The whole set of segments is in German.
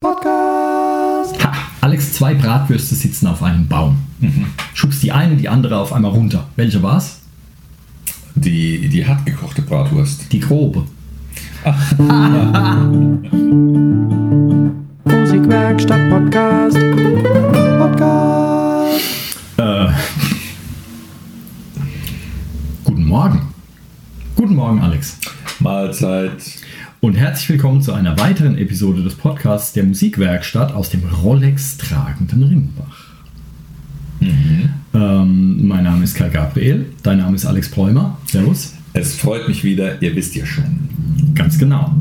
Podcast. Ha, Alex, zwei Bratwürste sitzen auf einem Baum. Mhm. Schubst die eine, die andere auf einmal runter. Welche war's? Die, die hartgekochte Bratwurst. Die grobe. Musikwerkstatt Podcast. Podcast. Äh, guten Morgen. Guten Morgen, Alex. Mahlzeit. Und herzlich willkommen zu einer weiteren Episode des Podcasts der Musikwerkstatt aus dem Rolex tragenden Rimbach. Mhm. Ähm, mein Name ist Kai Gabriel, dein Name ist Alex Pläumer. Servus. Es freut mich wieder, ihr wisst ja schon. Ganz genau.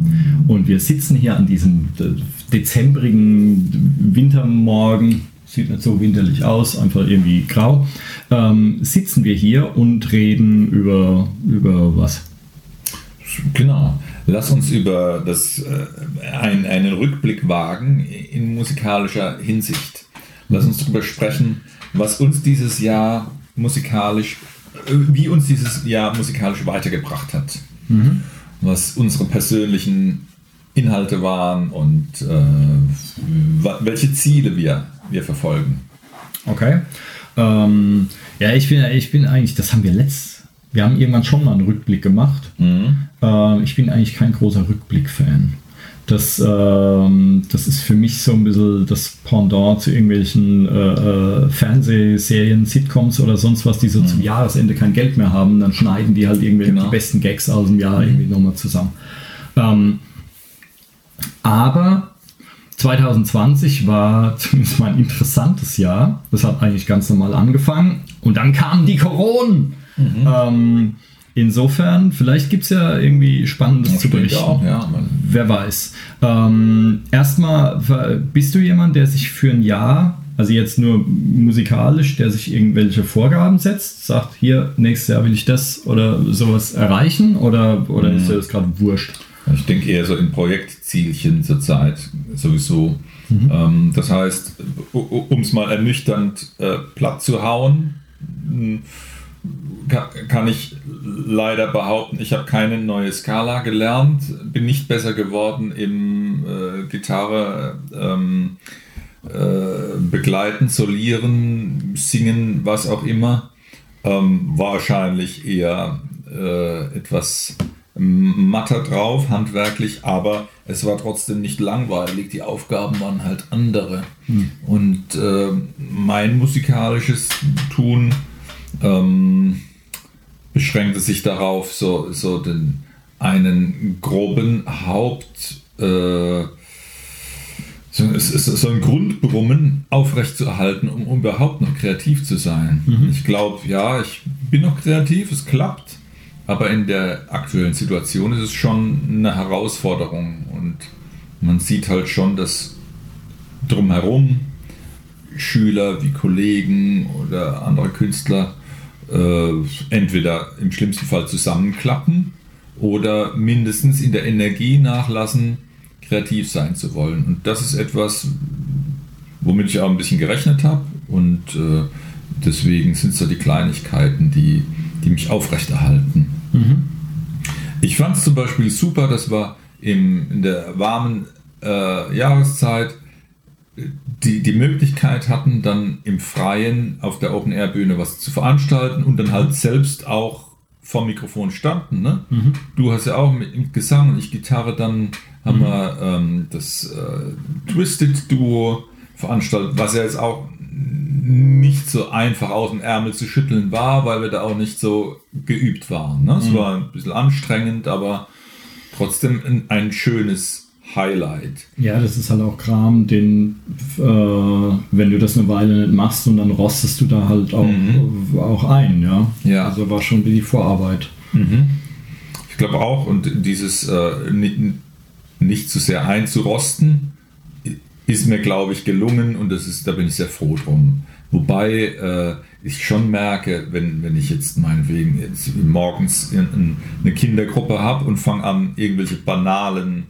Und wir sitzen hier an diesem äh, dezembrigen Wintermorgen, sieht nicht so winterlich aus, einfach irgendwie grau, ähm, sitzen wir hier und reden über, über was? Genau. Lass uns über das, äh, ein, einen Rückblick wagen in musikalischer Hinsicht. Lass uns darüber sprechen, was uns dieses Jahr musikalisch, äh, wie uns dieses Jahr musikalisch weitergebracht hat. Mhm. Was unsere persönlichen Inhalte waren und äh, welche Ziele wir, wir verfolgen. Okay. Ähm, ja, ich bin, ich bin eigentlich, das haben wir letzt, wir haben irgendwann schon mal einen Rückblick gemacht. Äh, ich bin eigentlich kein großer Rückblick-Fan. Das, ähm, das ist für mich so ein bisschen das Pendant zu irgendwelchen äh, äh, Fernsehserien, Sitcoms oder sonst was, die so zum Jahresende kein Geld mehr haben. Dann schneiden die halt irgendwie Genau. die besten Gags aus dem Jahr irgendwie nochmal zusammen. Ähm, aber 2020 war zumindest mal ein interessantes Jahr. Das hat eigentlich ganz normal angefangen. Und dann kamen die Coronen. Ähm, insofern, vielleicht gibt es ja irgendwie Spannendes zu Ich denke berichten. auch, ja, Wer weiß. Ähm, erstmal, bist du jemand, der sich für ein Jahr, also jetzt nur musikalisch, der sich irgendwelche Vorgaben setzt, sagt, hier, nächstes Jahr will ich das oder sowas erreichen? Oder, oder ist dir das gerade wurscht? Ich denke eher so in Projektzielchen zurzeit sowieso. Ähm, das heißt, um es mal ernüchternd äh, platt zu hauen, mh, kann ich leider behaupten, ich habe keine neue Skala gelernt, bin nicht besser geworden im äh, Gitarre ähm, äh, begleiten, solieren, singen, was auch immer. Ähm, wahrscheinlich eher äh, etwas matter drauf, handwerklich, aber es war trotzdem nicht langweilig. Die Aufgaben waren halt andere. Und äh, mein musikalisches Tun ähm, beschränkte sich darauf, so, so den einen groben Haupt, äh, so, es ist so ein Grundbrummen aufrechtzuerhalten, um, um überhaupt noch kreativ zu sein. Ich glaube, ja, ich bin noch kreativ, es klappt, aber in der aktuellen Situation ist es schon eine Herausforderung und man sieht halt schon, dass drumherum Schüler wie Kollegen oder andere Künstler äh, entweder im schlimmsten Fall zusammenklappen oder mindestens in der Energie nachlassen, kreativ sein zu wollen. Und das ist etwas, womit ich auch ein bisschen gerechnet habe. Und äh, deswegen sind es so die Kleinigkeiten, die, die mich aufrechterhalten. Ich fand es zum Beispiel super, dass wir im, in der warmen äh, Jahreszeit die, die Möglichkeit hatten, dann im Freien auf der Open-Air-Bühne was zu veranstalten und dann halt selbst auch vor Mikrofon standen. Ne? Du hast ja auch mit, mit Gesang und ich Gitarre, dann haben wir ähm, das äh, Twisted-Duo veranstaltet, was ja jetzt auch nicht so einfach aus dem Ärmel zu schütteln war, weil wir da auch nicht so geübt waren. Ne? Es war ein bisschen anstrengend, aber trotzdem ein, ein schönes Highlight. Ja, das ist halt auch Kram, den, äh, wenn du das eine Weile nicht machst und dann rostest du da halt auch, auch ein, ja. Ja. Also war schon die Vorarbeit. Ich glaube auch, und dieses äh, nicht, nicht zu sehr einzurosten, ist mir, glaube ich, gelungen und das ist, da bin ich sehr froh drum. Wobei äh, ich schon merke, wenn, wenn ich jetzt meinetwegen jetzt morgens in, in eine Kindergruppe habe und fange an, irgendwelche banalen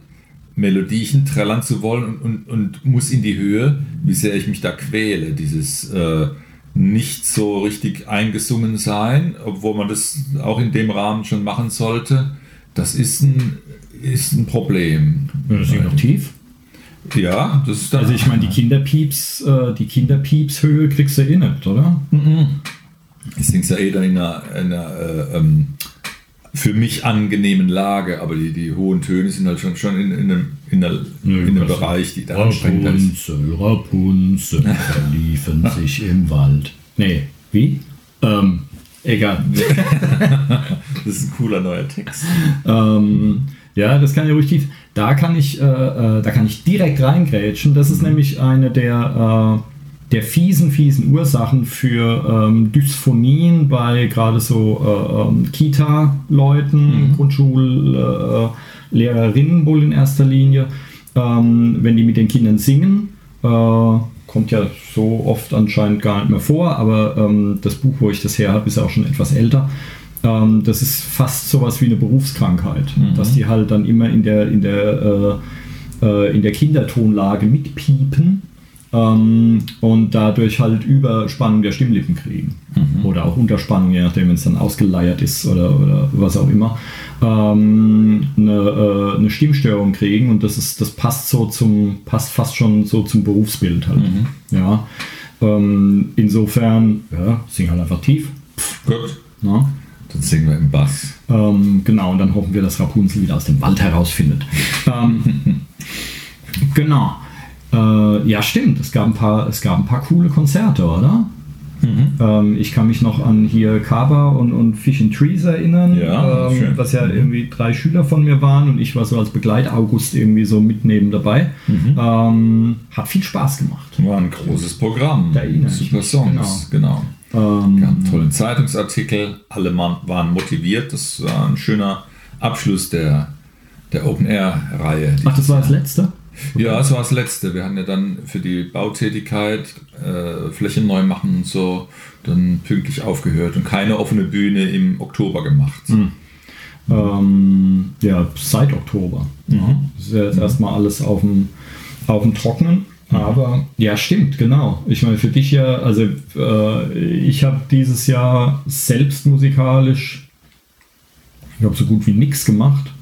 Melodiechen trällern zu wollen und, und, und muss in die Höhe, wie sehr ich mich da quäle. Dieses äh, nicht so richtig eingesungen sein, obwohl man das auch in dem Rahmen schon machen sollte, das ist ein, ist ein Problem. Ja, das ist noch tief. Ja, das ist dann. Also ich meine, die Kinderpieps, äh, die Kinderpiepshöhe kriegst du eh nicht, oder? Ich singe ja eh dann in einer, in einer äh, ähm, für mich angenehmen Lage, aber die, die hohen Töne sind halt schon, schon in, in einem, in einer, in einem Bereich, die da anstrengender ist. Rapunzel, Rapunzel verliefen sich im Wald. Nee, wie? Ähm, egal. Das ist ein cooler neuer Text. ähm, ja, das kann ja ruhig tief. Da kann ich, äh, äh, da kann ich direkt reingrätschen. Das ist nämlich eine der, äh, der fiesen, fiesen Ursachen für ähm, Dysphonien bei gerade so äh, ähm, Kita-Leuten, Grundschullehrerinnen äh, wohl in erster Linie. Ähm, wenn die mit den Kindern singen, äh, kommt ja so oft anscheinend gar nicht mehr vor, aber ähm, das Buch, wo ich das her habe, ist ja auch schon etwas älter. Ähm, das ist fast sowas wie eine Berufskrankheit, dass die halt dann immer in der, in der, äh, äh, in der Kindertonlage mitpiepen ähm, und dadurch halt Überspannung der Stimmlippen kriegen. Oder auch Unterspannung, je nachdem, wenn es dann ausgeleiert ist oder, oder was auch immer. Ähm, eine, äh, eine Stimmstörung kriegen und das ist, das passt so zum, passt fast schon so zum Berufsbild halt. Ja. Ähm, insofern, ja, sing halt einfach tief. Gut, Ne? dann singen wir im Bass. Ähm, genau, und dann hoffen wir, dass Rapunzel wieder aus dem Wald herausfindet. ähm, genau. Äh, ja, stimmt. Es gab, ein paar, es gab ein paar coole Konzerte, oder? Ähm, ich kann mich noch an hier Kaba und, und Fish and Trees erinnern, Ja, ähm, was ja irgendwie drei Schüler von mir waren und ich war so als Begleit-August irgendwie so mitnehmen dabei. Ähm, hat viel Spaß gemacht. War ein großes Programm. Da Super Songs, genau. Ähm, Wir haben einen tollen Zeitungsartikel, alle waren motiviert. Das war ein schöner Abschluss der, der Open-Air-Reihe. Ach, das war das letzte? Ja, das war das Letzte. Wir haben ja dann für die Bautätigkeit, äh, Flächen neu machen und so, dann pünktlich aufgehört und keine offene Bühne im Oktober gemacht. Ähm, ja, seit Oktober. Mhm. Das ist ja jetzt erstmal alles auf dem, auf dem Trocknen. Mhm. Aber ja, stimmt, genau. Ich meine, für dich ja, also äh, ich habe dieses Jahr selbst musikalisch, ich glaube, so gut wie nichts gemacht,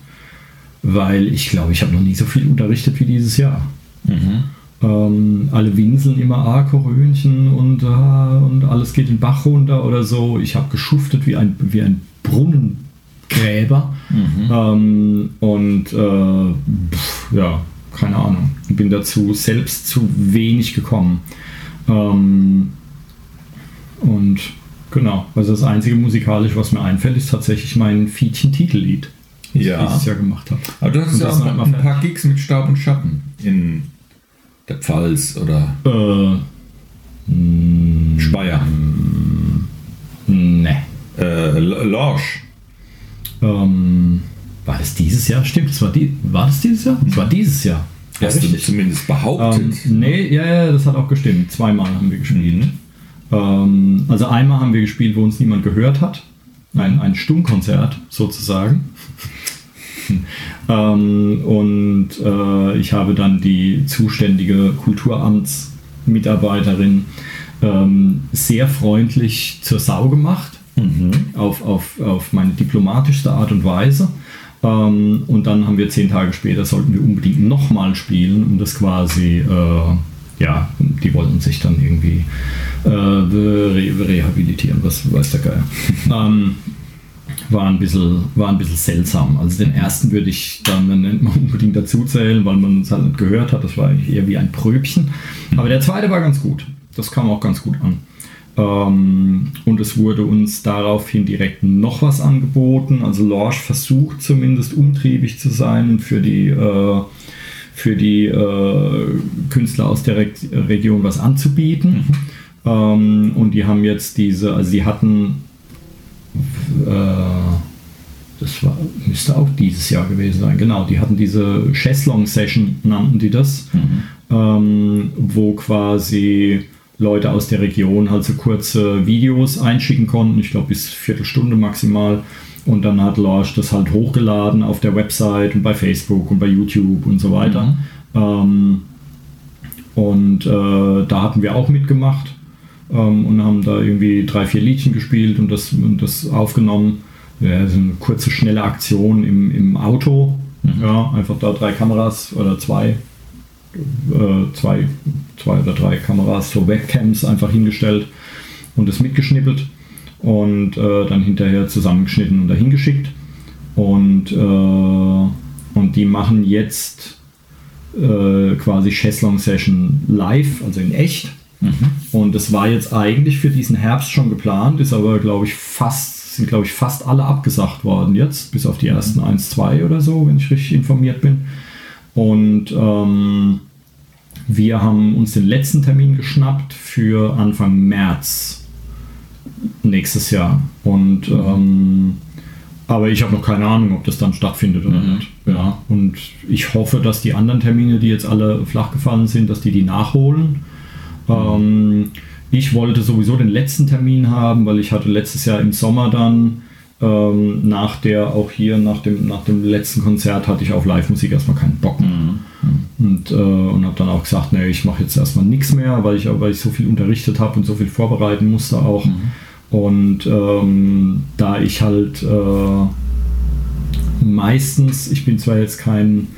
weil ich glaube, ich habe noch nie so viel unterrichtet wie dieses Jahr. Mhm. Ähm, alle winseln immer ah, Korönchen und, ah, und alles geht den Bach runter oder so. Ich habe geschuftet wie ein, wie ein Brunnengräber. Ähm, und äh, pf, ja, keine Ahnung. Bin dazu selbst zu wenig gekommen. Ähm, und genau, also das einzige musikalisch, was mir einfällt, ist tatsächlich mein Fietchen-Titellied, ich Ja. dieses Jahr gemacht habe. Aber du hast Und ja auch ein, ein paar Gigs mit Staub und Schatten in der Pfalz oder Äh, Speyer. ne. Äh, Lorsch. Ähm, war das dieses Jahr? Stimmt, das war, die, war das dieses Jahr? Das war dieses Jahr. Ja, Hast du zumindest behauptet. Ähm, nee, ja, ja, das hat auch gestimmt. Zweimal haben wir gespielt. Ähm, also einmal haben wir gespielt, wo uns niemand gehört hat. Ein, ein Stummkonzert sozusagen. ähm, und äh, ich habe dann die zuständige Kulturamtsmitarbeiterin ähm, sehr freundlich zur Sau gemacht auf, auf, auf meine diplomatischste Art und Weise. Ähm, und dann haben wir zehn Tage später, sollten wir unbedingt nochmal spielen, um das quasi, äh, ja, die wollten sich dann irgendwie äh, re rehabilitieren, was weiß der Geier. ähm, war ein, bisschen, war ein bisschen seltsam. Also den ersten würde ich dann nicht mal unbedingt dazu zählen, weil man es halt nicht gehört hat. Das war eigentlich eher wie ein Pröbchen. Aber der zweite war ganz gut. Das kam auch ganz gut an. Ähm, und es wurde uns daraufhin direkt noch was angeboten. Also Lorsch versucht zumindest umtriebig zu sein und für die, äh, für die äh, Künstler aus der Re Region was anzubieten. Ähm, und die haben jetzt diese, also sie hatten, das war, müsste auch dieses Jahr gewesen sein, genau, die hatten diese Cheslong-Session, nannten die das, ähm, wo quasi Leute aus der Region halt so kurze Videos einschicken konnten, ich glaube bis Viertelstunde maximal. Und dann hat Lorsch das halt hochgeladen auf der Website und bei Facebook und bei YouTube und so weiter. Ähm, und äh, da hatten wir auch mitgemacht ähm, und haben da irgendwie drei, vier Liedchen gespielt und das, und das aufgenommen. Ja, so eine kurze, schnelle Aktion im, im Auto. Ja, einfach da drei Kameras oder zwei äh, zwei, zwei oder drei Kameras, so Webcams einfach hingestellt und es mitgeschnippelt und äh, dann hinterher zusammengeschnitten und dahin geschickt. Und, äh, und die machen jetzt äh, quasi Cheslong Session live, also in echt. Und das war jetzt eigentlich für diesen Herbst schon geplant, ist aber, glaube ich, fast, sind, glaube ich, fast alle abgesagt worden jetzt, bis auf die ersten 1, 2 oder so, wenn ich richtig informiert bin. Und ähm, wir haben uns den letzten Termin geschnappt für Anfang März nächstes Jahr. Und ähm, aber ich habe noch keine Ahnung, ob das dann stattfindet oder nicht. Ja. Und ich hoffe, dass die anderen Termine, die jetzt alle flach gefallen sind, dass die die nachholen. Ähm, ich wollte sowieso den letzten Termin haben, weil ich hatte letztes Jahr im Sommer dann ähm, nach der, auch hier nach dem, nach dem letzten Konzert hatte ich auf Live-Musik erstmal keinen Bock mehr. Und, äh, und habe dann auch gesagt, nee, ich mache jetzt erstmal nichts mehr, weil ich, weil ich so viel unterrichtet habe und so viel vorbereiten musste auch. Und ähm, da ich halt äh, meistens, ich bin zwar jetzt kein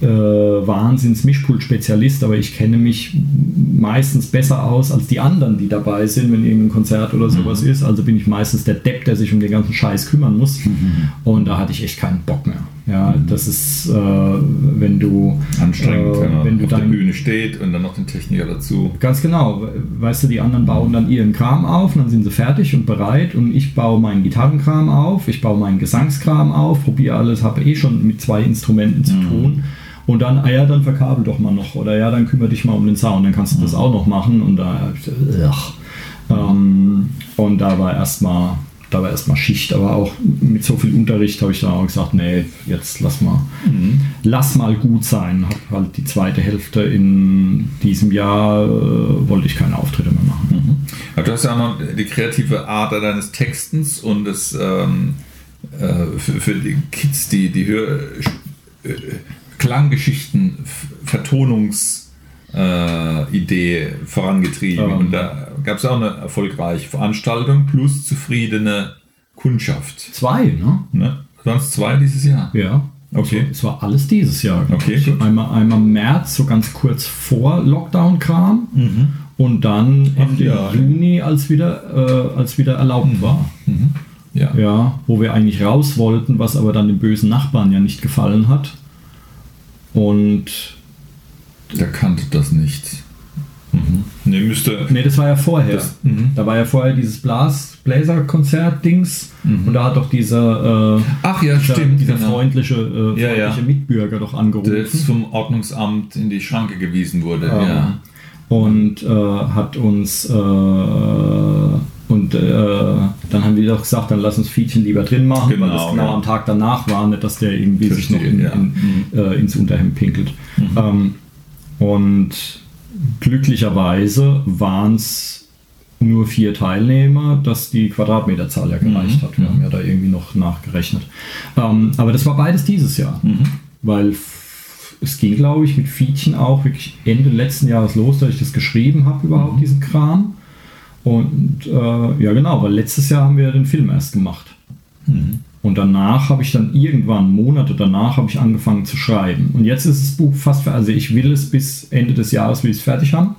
äh, Wahnsinns-Mischpult-Spezialist, aber ich kenne mich meistens besser aus als die anderen, die dabei sind, wenn irgendein Konzert oder sowas ist. Also bin ich meistens der Depp, der sich um den ganzen Scheiß kümmern muss. Und da hatte ich echt keinen Bock mehr. Ja, das ist, äh, wenn du Anstrengend, äh, wenn wenn du auf der dein, Bühne steht und dann noch den Techniker dazu. Ganz genau. Weißt du, die anderen bauen dann ihren Kram auf und dann sind sie fertig und bereit und ich baue meinen Gitarrenkram auf, ich baue meinen Gesangskram auf, probiere alles, habe eh schon mit zwei Instrumenten zu tun. Und dann, ah ja, dann verkabel doch mal noch. Oder ja, dann kümmere dich mal um den Sound, dann kannst du das auch noch machen. Und da, ugh. ähm, und da war erstmal da war erstmal Schicht, aber auch mit so viel Unterricht habe ich dann auch gesagt, nee, jetzt lass mal, lass mal gut sein. Hab halt die zweite Hälfte in diesem Jahr äh, wollte ich keine Auftritte mehr machen. Aber du hast ja auch noch die kreative Art deines Textens und das ähm, äh, für, für die Kids, die, die Hör, äh, Klanggeschichten, Vertonungs äh, Idee vorangetrieben. Ähm. Und da gab es auch eine erfolgreiche Veranstaltung plus zufriedene Kundschaft. Zwei, ne? Ne? Waren es zwei dieses Jahr? Ja. Okay. Also, es war alles dieses Jahr. Okay, ich. gut. Einmal, einmal März, so ganz kurz vor Lockdown-Kram. Und dann Mhm. Ach Ende ja. Juni, als wieder, äh, als wieder erlaubt war. Ja. Ja, wo wir eigentlich raus wollten, was aber dann dem bösen Nachbarn ja nicht gefallen hat. Und Der kannte das nicht. Mhm. Ne, müsste. nee, das war ja vorher. Das- mhm. da war ja vorher dieses Blas Bläser-Konzert-Dings und da hat doch dieser, äh, Ach ja, dieser, stimmt. dieser genau. freundliche, äh, Ja, ja. freundliche Mitbürger doch Der angerufen. jetzt vom Ordnungsamt in die Schranke gewiesen wurde. Ähm, Ja. Und äh, hat uns äh, und äh, dann haben wir doch gesagt, dann lass uns Fietchen lieber drin machen, weil Genau, das genau ja. am Tag danach war, nicht, dass der irgendwie sich noch in, Verstehe, ja. Mhm. in, äh, ins Unterhemd pinkelt. Ähm, und glücklicherweise waren es nur vier Teilnehmer, dass die Quadratmeterzahl ja gereicht Mhm. hat. Wir haben ja da irgendwie noch nachgerechnet. Ähm, aber das war beides dieses Jahr. Mhm. Weil es ging, glaube ich, mit Fietchen auch wirklich Ende letzten Jahres los, dass ich das geschrieben habe, überhaupt diesen Kram. Und äh, ja, genau, weil letztes Jahr haben wir den Film erst gemacht. Und danach habe ich dann irgendwann, Monate danach, habe ich angefangen zu schreiben. Und jetzt ist das Buch fast fertig. Also ich will es bis Ende des Jahres will ich es fertig haben.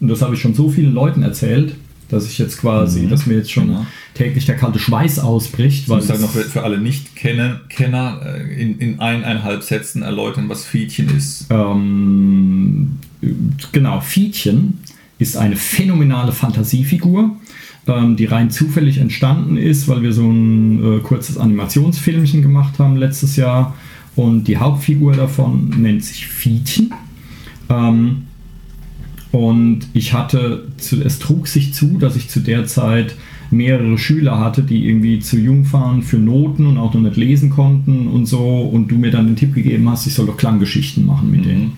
Und das habe ich schon so vielen Leuten erzählt, dass ich jetzt quasi, dass mir jetzt schon Genau. täglich der kalte Schweiß ausbricht. Weil Ich sage noch für, für alle Nicht-Kenner Kenner, äh, in, in eineinhalb Sätzen erläutern, was Fietchen ist. Ähm, genau, Fietchen ist eine phänomenale Fantasiefigur, ähm, die rein zufällig entstanden ist, weil wir so ein äh, kurzes Animationsfilmchen gemacht haben letztes Jahr. Und die Hauptfigur davon nennt sich Fietchen. Ähm, und ich hatte, zu, es trug sich zu, dass ich zu der Zeit mehrere Schüler hatte, die irgendwie zu jung waren für Noten und auch noch nicht lesen konnten und so. Und du mir dann den Tipp gegeben hast, ich soll doch Klanggeschichten machen mit denen.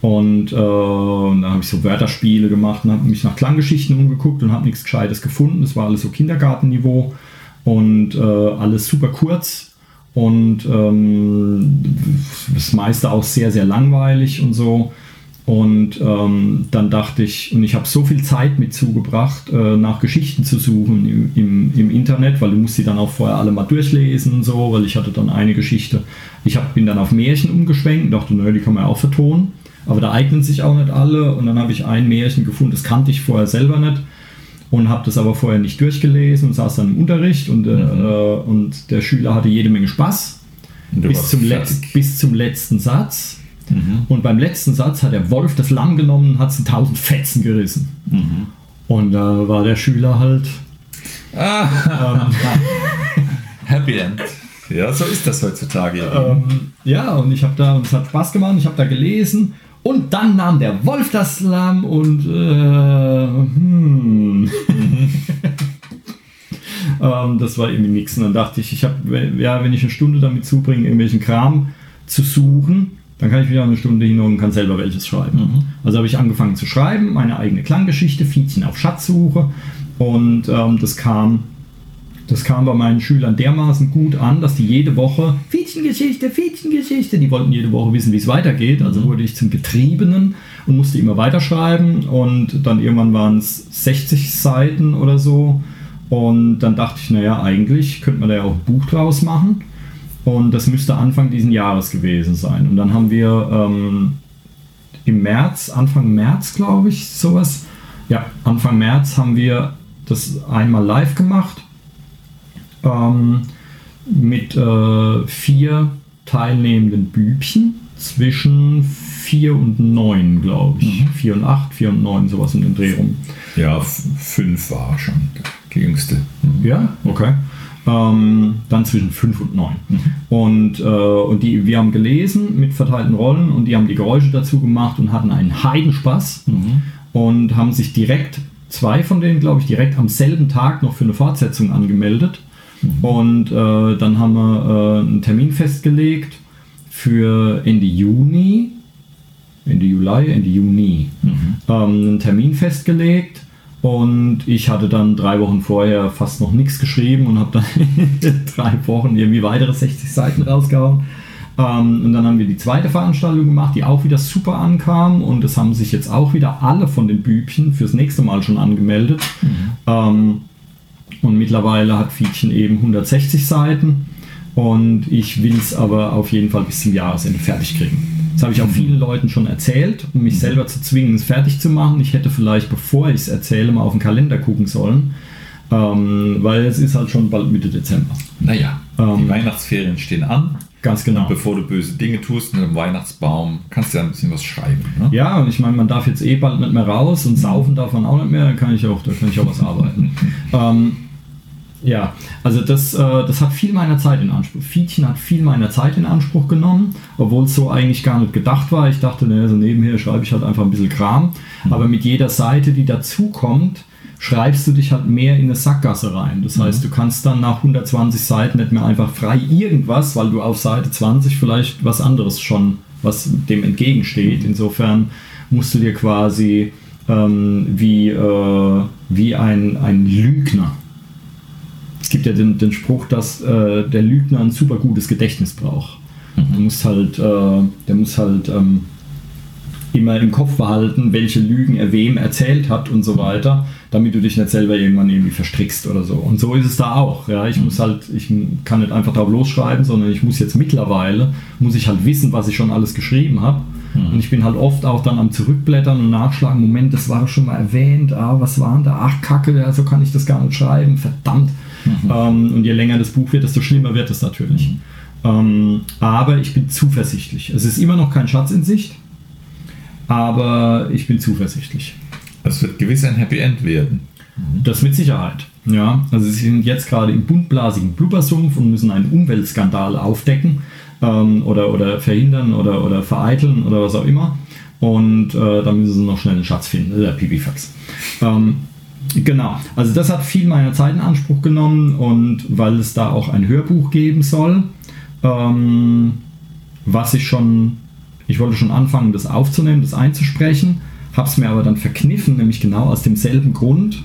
Und, äh, und dann habe ich so Wörterspiele gemacht und habe mich nach Klanggeschichten umgeguckt und habe nichts Gescheites gefunden. Das war alles so Kindergartenniveau und äh, alles super kurz und ähm, das meiste auch sehr, sehr langweilig und so. Und ähm, dann dachte ich, und ich habe so viel Zeit mit zugebracht, äh, nach Geschichten zu suchen im, im, im Internet, weil du musst sie dann auch vorher alle mal durchlesen und so, weil ich hatte dann eine Geschichte. Ich hab, bin dann auf Märchen umgeschwenkt und dachte, naja, die kann man ja auch vertonen. aber da eignen sich auch nicht alle. Und dann habe ich ein Märchen gefunden, das kannte ich vorher selber nicht und habe das aber vorher nicht durchgelesen und saß dann im Unterricht und, äh, äh, und der Schüler hatte jede Menge Spaß bis zum, fertig. Letz-, bis zum letzten Satz. Und beim letzten Satz hat der Wolf das Lamm genommen und hat es in tausend Fetzen gerissen. Und da war der Schüler halt. Ah, Happy End. Ja, so ist das heutzutage. Ähm, ja, und ich habe da, und es hat Spaß gemacht, ich habe da gelesen. Und dann nahm der Wolf das Lamm und. Äh, hm. ähm, das war irgendwie nichts. Und dann dachte ich, ich habe, ja, wenn ich eine Stunde damit zubringe, irgendwelchen Kram zu suchen, dann kann ich wieder eine Stunde hin und kann selber welches schreiben. Also habe ich angefangen zu schreiben, meine eigene Klanggeschichte, Fietchen auf Schatzsuche. Und ähm, das kam das kam bei meinen Schülern dermaßen gut an, dass die jede Woche Fietchengeschichte, Fietchengeschichte, die wollten jede Woche wissen, wie es weitergeht. Also wurde ich zum Getriebenen und musste immer weiterschreiben. Und dann irgendwann waren es 60 Seiten oder so. Und dann dachte ich, naja, eigentlich könnte man da ja auch ein Buch draus machen. Und das müsste Anfang diesen Jahres gewesen sein. Und dann haben wir ähm, im März, Anfang März, glaube ich, sowas. Ja, Anfang März haben wir das einmal live gemacht ähm, mit äh, vier teilnehmenden Bübchen zwischen vier und neun, glaube ich. Vier und acht, vier und neun, sowas in den Dreh rum. Ja, fünf war schon der jüngste. Ja, okay. Ähm, dann zwischen 5 und 9. Und, äh, und die, wir haben gelesen mit verteilten Rollen und die haben die Geräusche dazu gemacht und hatten einen Heidenspaß und haben sich direkt, zwei von denen, glaube ich, direkt am selben Tag noch für eine Fortsetzung angemeldet. Und äh, dann haben wir äh, einen Termin festgelegt für Ende Juni, Ende Juli, Ende Juni, ähm, einen Termin festgelegt. Und ich hatte dann drei Wochen vorher fast noch nichts geschrieben und habe dann in drei Wochen irgendwie weitere 60 Seiten rausgehauen. Ähm, und dann haben wir die zweite Veranstaltung gemacht, die auch wieder super ankam. Und es haben sich jetzt auch wieder alle von den Bübchen fürs nächste Mal schon angemeldet. Ähm, und mittlerweile hat Fietchen eben 160 Seiten. Und ich will es aber auf jeden Fall bis zum Jahresende fertig kriegen. Das habe ich auch vielen Leuten schon erzählt, um mich selber zu zwingen, es fertig zu machen. Ich hätte vielleicht, bevor ich es erzähle, mal auf den Kalender gucken sollen. Ähm, weil es ist halt schon bald Mitte Dezember. Naja, Ähm, die Weihnachtsferien stehen an. Ganz genau. Bevor du böse Dinge tust mit dem Weihnachtsbaum, kannst du ja ein bisschen was schreiben. Ne? Ja, und ich meine, man darf jetzt eh bald nicht mehr raus und saufen darf man auch nicht mehr, da kann ich auch, da kann ich auch was arbeiten. ähm, ja, also das, äh, das hat viel meiner Zeit in Anspruch. Fietchen hat viel meiner Zeit in Anspruch genommen, obwohl es so eigentlich gar nicht gedacht war. Ich dachte, ne, so nebenher schreibe ich halt einfach ein bisschen Kram. Aber mit jeder Seite, die dazukommt, schreibst du dich halt mehr in eine Sackgasse rein. Das heißt, du kannst dann nach 120 Seiten nicht mehr einfach frei irgendwas, weil du auf Seite 20 vielleicht was anderes schon, was dem entgegensteht. Insofern musst du dir quasi ähm, wie, äh, wie ein, ein Lügner. Es gibt ja den, den Spruch, dass äh, der Lügner ein super gutes Gedächtnis braucht. Du musst halt, äh, der muss halt ähm, immer im Kopf behalten, welche Lügen er wem erzählt hat und so weiter, damit du dich nicht selber irgendwann irgendwie verstrickst oder so. Und so ist es da auch. Ja, ich muss halt, ich kann nicht einfach drauf losschreiben, sondern ich muss jetzt mittlerweile, muss ich halt wissen, was ich schon alles geschrieben habe. Und ich bin halt oft auch dann am Zurückblättern und nachschlagen, Moment, das war doch schon mal erwähnt, ah, was war denn da? Ach, Kacke, ja, so kann ich das gar nicht schreiben, verdammt. Ähm, und je länger das Buch wird, desto schlimmer wird es natürlich. Ähm, aber ich bin zuversichtlich. Es ist immer noch kein Schatz in Sicht, aber ich bin zuversichtlich. Es wird gewiss ein Happy End werden. Das mit Sicherheit. Ja, also sie sind jetzt gerade im buntblasigen Blubbersumpf und müssen einen Umweltskandal aufdecken ähm, oder, oder verhindern oder, oder vereiteln oder was auch immer. Und äh, da müssen sie noch schnell einen Schatz finden, der Pipifax. Ähm, genau, also das hat viel meiner Zeit in Anspruch genommen und weil es da auch ein Hörbuch geben soll, ähm, was ich schon, ich wollte schon anfangen, das aufzunehmen, das einzusprechen, habe es mir aber dann verkniffen, nämlich genau aus demselben Grund,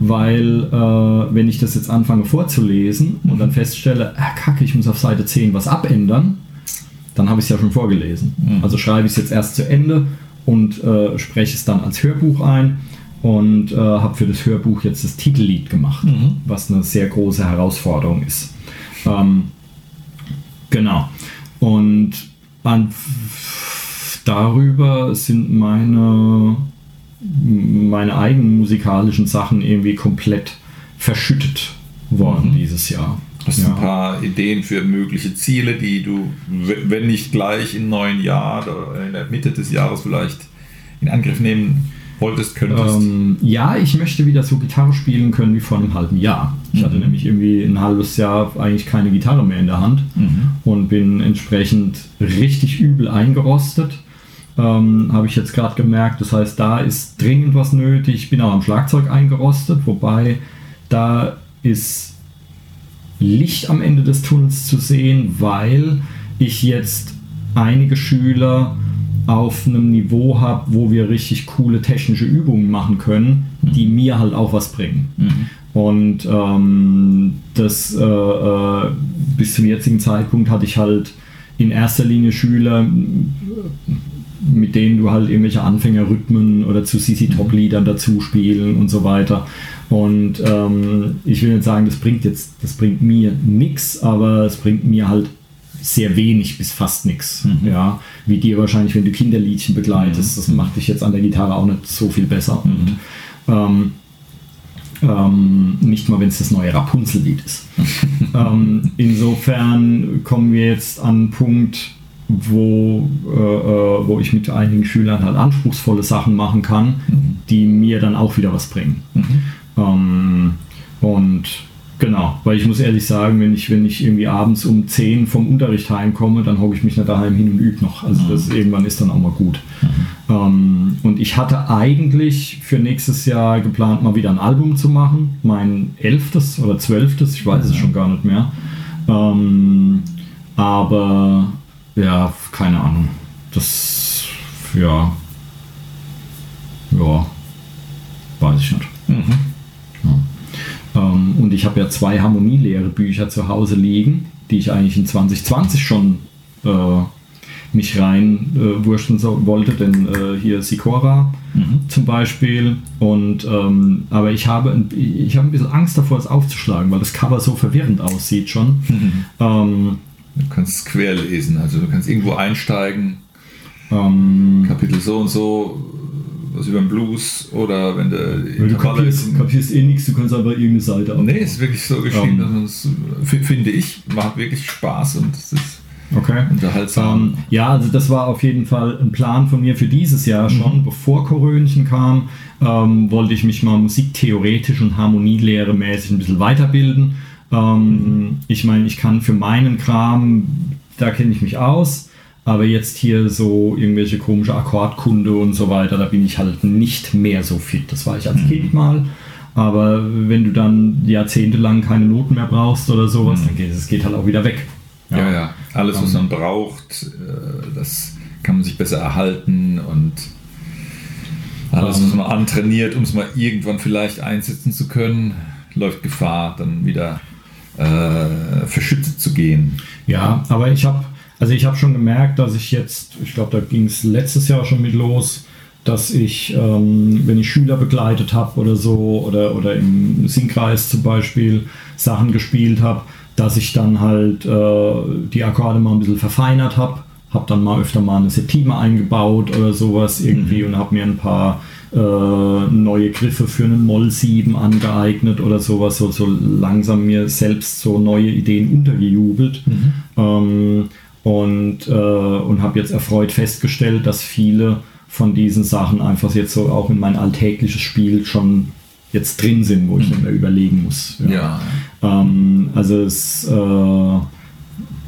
weil äh, wenn ich das jetzt anfange vorzulesen und dann feststelle, ah, kacke, ich muss auf Seite 10 was abändern, dann habe ich es ja schon vorgelesen. Also schreibe ich es jetzt erst zu Ende und äh, spreche es dann als Hörbuch ein und äh, habe für das Hörbuch jetzt das Titellied gemacht, was eine sehr große Herausforderung ist. Ähm, genau. Und an, darüber sind meine, meine eigenen musikalischen Sachen irgendwie komplett verschüttet worden dieses Jahr. Hast du Ja. ein paar Ideen für mögliche Ziele, die du, wenn nicht gleich im neuen Jahr oder in der Mitte des Jahres vielleicht in Angriff nehmen wolltest, könntest? Ähm, ja, ich möchte wieder so Gitarre spielen können wie vor einem halben Jahr. Ich hatte nämlich irgendwie ein halbes Jahr eigentlich keine Gitarre mehr in der Hand und bin entsprechend richtig übel eingerostet. Ähm, Habe ich jetzt gerade gemerkt. Das heißt, da ist dringend was nötig. Ich bin auch am Schlagzeug eingerostet, wobei da ist Licht am Ende des Tunnels zu sehen, weil ich jetzt einige Schüler auf einem Niveau habe, wo wir richtig coole technische Übungen machen können, die mir halt auch was bringen. Und ähm, das äh, äh, bis zum jetzigen Zeitpunkt hatte ich halt in erster Linie Schüler, mit denen du halt irgendwelche Anfängerrhythmen oder zu CC Top Liedern dazu spielen und so weiter. Und ähm, ich will nicht sagen, das bringt jetzt, das bringt mir nichts, aber es bringt mir halt sehr wenig bis fast nichts. Ja, wie dir wahrscheinlich, wenn du Kinderliedchen begleitest, das macht dich jetzt an der Gitarre auch nicht so viel besser. Und, ähm, ähm, nicht mal, wenn es das neue Rapunzel-Lied ist. ähm, insofern kommen wir jetzt an einen Punkt, wo, äh, äh, wo ich mit einigen Schülern halt anspruchsvolle Sachen machen kann, die mir dann auch wieder was bringen. Ähm, und genau, weil ich muss ehrlich sagen, wenn ich, wenn ich irgendwie abends um 10 vom Unterricht heimkomme, dann hocke ich mich nicht daheim hin und übe noch. Also das irgendwann ist dann auch mal gut. Ähm, und ich hatte eigentlich für nächstes Jahr geplant, mal wieder ein Album zu machen. Mein elftes oder zwölftes, ich weiß es schon gar nicht mehr. Ähm, aber ja, keine Ahnung. Das, ja, ja, weiß ich nicht. Ja. Und ich habe ja zwei Harmonielehre-Bücher zu Hause liegen, die ich eigentlich in 2020 schon äh, mich rein äh, so, wollte, denn äh, hier Sikora zum Beispiel. Und ähm, aber ich habe, ein, ich habe ein bisschen Angst davor, es aufzuschlagen, weil das Cover so verwirrend aussieht schon. Ähm, Du kannst es quer lesen, also du kannst irgendwo einsteigen, ähm, Kapitel so und so, was über den Blues oder wenn du weil du kapierst, kapierst eh nichts, du kannst aber irgendeine Seite Nee, ist wirklich so geschrieben, es, f- finde ich, macht wirklich Spaß und es ist Okay. unterhaltsam. Ähm, ja, also das war auf jeden Fall ein Plan von mir für dieses Jahr schon. Bevor Korönchen kam, ähm, wollte ich mich mal musiktheoretisch und Harmonielehre mäßig ein bisschen weiterbilden. Ähm, Ich meine, ich kann für meinen Kram, da kenne ich mich aus, aber jetzt hier so irgendwelche komische Akkordkunde und so weiter, da bin ich halt nicht mehr so fit. Das war ich als Kind mal. Aber wenn du dann jahrzehntelang keine Noten mehr brauchst oder sowas, dann geht es geht halt auch wieder weg. ja, ja, alles, was Ähm. man braucht, äh, das kann man sich besser erhalten und alles, Ähm. was man antrainiert, um es mal irgendwann vielleicht einsetzen zu können, läuft Gefahr, dann wieder äh, verschüttet zu gehen. Ja, aber ich habe also ich habe schon gemerkt, dass ich jetzt, ich glaube, da ging es letztes Jahr schon mit los, dass ich, ähm, wenn ich Schüler begleitet habe oder so, oder, oder im Singkreis zum Beispiel Sachen gespielt habe, dass ich dann halt äh, die Akkorde mal ein bisschen verfeinert habe, habe dann mal öfter mal eine Septime eingebaut oder sowas irgendwie und habe mir ein paar äh, neue Griffe für einen Moll 7 angeeignet oder sowas, so, so langsam mir selbst so neue Ideen untergejubelt. Ähm, und äh, und habe jetzt erfreut festgestellt, dass viele von diesen Sachen einfach jetzt so auch in mein alltägliches Spiel schon jetzt drin sind, wo ich nicht mehr überlegen muss. Ja. Ähm, also es, äh,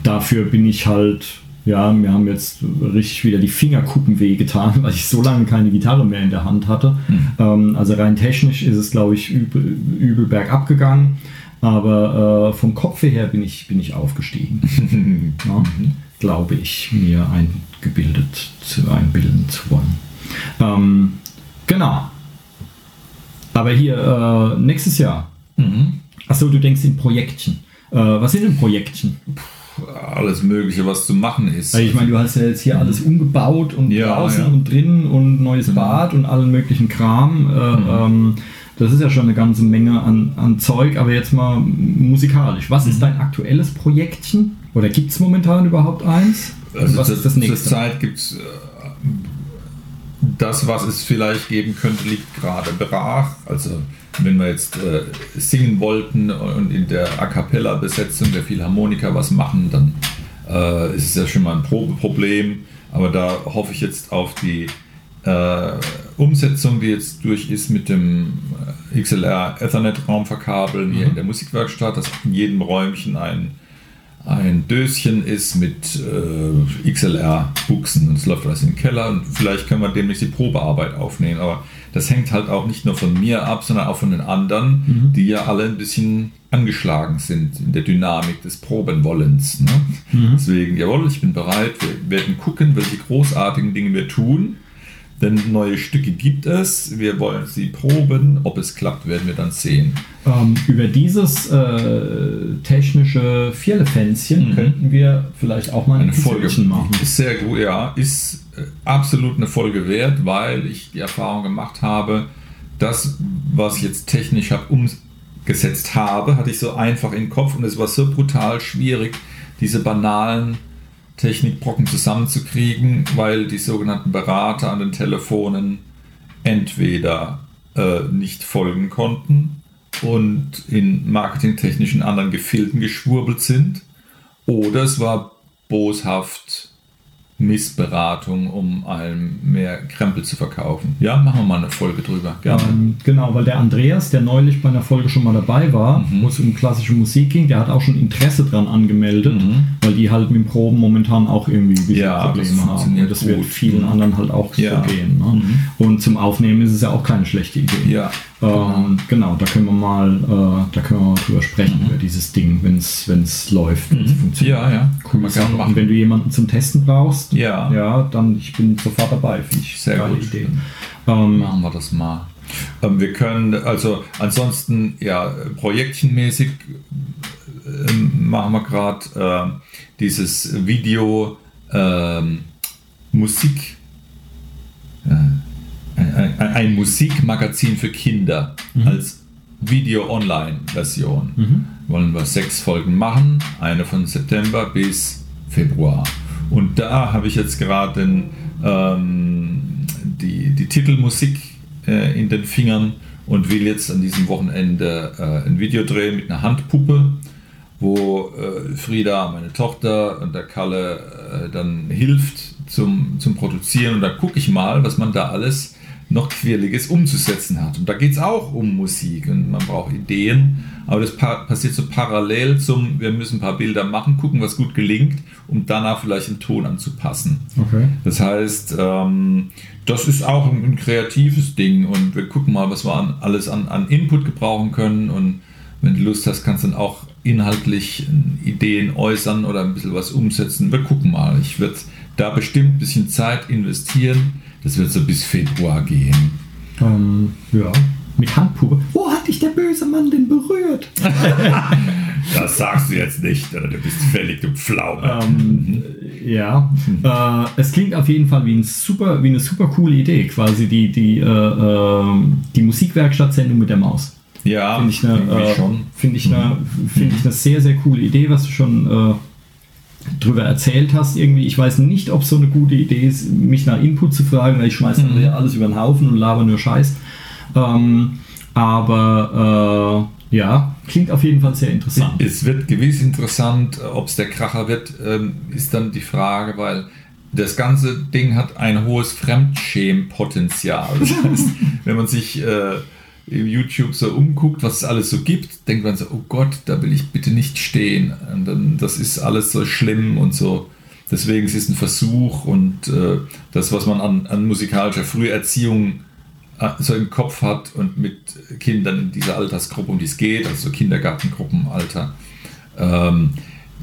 dafür bin ich halt, ja, mir haben jetzt richtig wieder die Fingerkuppen wehgetan, weil ich so lange keine Gitarre mehr in der Hand hatte. Ähm, also rein technisch ist es, glaube ich, übel, übel bergab gegangen. Aber äh, vom Kopf her bin ich, bin ich aufgestiegen. ja, glaube ich, mir eingebildet zu, einbilden zu wollen. Ähm, genau. Aber hier, äh, nächstes Jahr. Achso, du denkst in Projektchen. Äh, was sind denn Projektchen? Alles Mögliche, was zu machen ist. Also ich meine, du hast ja jetzt hier alles umgebaut und Ja, draußen ja. und drinnen und neues Bad und allen möglichen Kram. Äh, ähm, das ist ja schon eine ganze Menge an, an Zeug, aber jetzt mal musikalisch. Was ist dein aktuelles Projektchen? Oder gibt es momentan überhaupt eins? Also was ist das nächste? Zur Zeit gibt es das, was es vielleicht geben könnte, liegt gerade brach. Also wenn wir jetzt äh, singen wollten und in der A cappella-Besetzung der Philharmoniker was machen, dann äh, ist es ja schon mal ein Probeproblem. Aber da hoffe ich jetzt auf die äh, Umsetzung, die jetzt durch ist mit dem äh, XLR Ethernet-Raum verkabeln hier Mhm. in der Musikwerkstatt, dass in jedem Räumchen ein, ein Döschen ist mit äh, XLR-Buchsen und es läuft alles in den Keller und vielleicht können wir demnächst die Probearbeit aufnehmen. Aber das hängt halt auch nicht nur von mir ab, sondern auch von den anderen, die ja alle ein bisschen angeschlagen sind in der Dynamik des Probenwollens. Ne? Deswegen, jawohl, ich bin bereit. Wir werden gucken, welche großartigen Dinge wir tun. Denn neue Stücke gibt es. Wir wollen sie proben. Ob es klappt, werden wir dann sehen. Ähm, über dieses äh, technische Vierlefänzchen könnten wir vielleicht auch mal Mhm. Eine Folge machen. Ist sehr gut, ja. Ist äh, absolut eine Folge wert, weil ich die Erfahrung gemacht habe, das, was ich jetzt technisch habe umgesetzt habe, hatte ich so einfach im Kopf und es war so brutal schwierig, diese banalen Technikbrocken zusammenzukriegen, weil die sogenannten Berater an den Telefonen entweder äh, nicht folgen konnten und in marketingtechnischen anderen Gefilden geschwurbelt sind oder es war boshaft Missberatung, um einem mehr Krempel zu verkaufen. Ja, machen wir mal eine Folge drüber. Gerne. Ähm, genau, weil der Andreas, der neulich bei einer Folge schon mal dabei war, Mhm. wo es um klassische Musik ging, der hat auch schon Interesse dran angemeldet, Mhm. weil die halt mit dem Proben momentan auch irgendwie ein bisschen Ja, das Probleme haben. das wird gut. vielen Mhm. anderen halt auch Ja. Mhm. so gehen. Ne? Und zum Aufnehmen ist es ja auch keine schlechte Idee. Ja, Ähm, genau, da können wir mal, äh, da können wir mal drüber sprechen, über dieses Ding, wenn es läuft, wenn es funktioniert. Mhm. ja, ja. Wir Sache. Und wenn du jemanden zum Testen brauchst, Ja. ja dann ich bin sofort dabei, finde ich Sehr geile gut. Idee. Ähm, Machen wir das mal. Ähm, wir können, also ansonsten, ja, projektchenmäßig ähm, machen wir gerade ähm, dieses Video ähm, Musik, äh, ein, ein, ein Musikmagazin für Kinder als Video-Online-Version. Wollen wir sechs Folgen machen, eine von September bis Februar. Und da habe ich jetzt gerade den, ähm, die, die Titelmusik äh, in den Fingern und will jetzt an diesem Wochenende äh, ein Video drehen mit einer Handpuppe, wo äh, Frieda, meine Tochter, und der Kalle äh, dann hilft zum, zum Produzieren. Und da gucke ich mal, was man da alles noch Quirliges umzusetzen hat. Und da geht es auch um Musik und man braucht Ideen, aber das pa passiert so parallel zum, wir müssen ein paar Bilder machen, gucken, was gut gelingt, um danach vielleicht den Ton anzupassen. okay. Das heißt, ähm, das ist auch ein, ein kreatives Ding und wir gucken mal, was wir an, alles an, an Input gebrauchen können und wenn du Lust hast, kannst du dann auch inhaltlich Ideen äußern oder ein bisschen was umsetzen. Wir gucken mal. Ich werde da bestimmt ein bisschen Zeit investieren. Das wird so bis Februar gehen. Ähm, ja. Mit Handpuppe. Wo hat dich der böse Mann denn berührt? Das sagst du jetzt nicht, oder du bist völlig du Pflaume. Ähm, ja, äh, es klingt auf jeden Fall wie, ein super, wie eine super coole Idee, quasi die, die, äh, ähm, die Musikwerkstatt-Sendung mit der Maus. ja, Finde ich, eine, irgendwie äh, schon. finde ich, eine, finde ich eine sehr, sehr coole Idee, was du schon äh, drüber erzählt hast. Irgendwie, ich weiß nicht, ob es so eine gute Idee ist, mich nach Input zu fragen, weil ich schmeiße wieder alles über den Haufen und laber nur Scheiß. Ähm, aber äh, ja, klingt auf jeden Fall sehr interessant. Es wird gewiss interessant, ob es der Kracher wird, ähm, ist dann die Frage, weil das ganze Ding hat ein hohes Fremdschämpotenzial. Das heißt, wenn man sich äh, YouTube so umguckt, was es alles so gibt, denkt man so, oh Gott, da will ich bitte nicht stehen. Und dann, das ist alles so schlimm und so. Deswegen es ist ein Versuch und äh, das, was man an, an musikalischer Früherziehung äh, so im Kopf hat und mit Kindern in dieser Altersgruppe, um die es geht, also so Kindergartengruppenalter, ähm,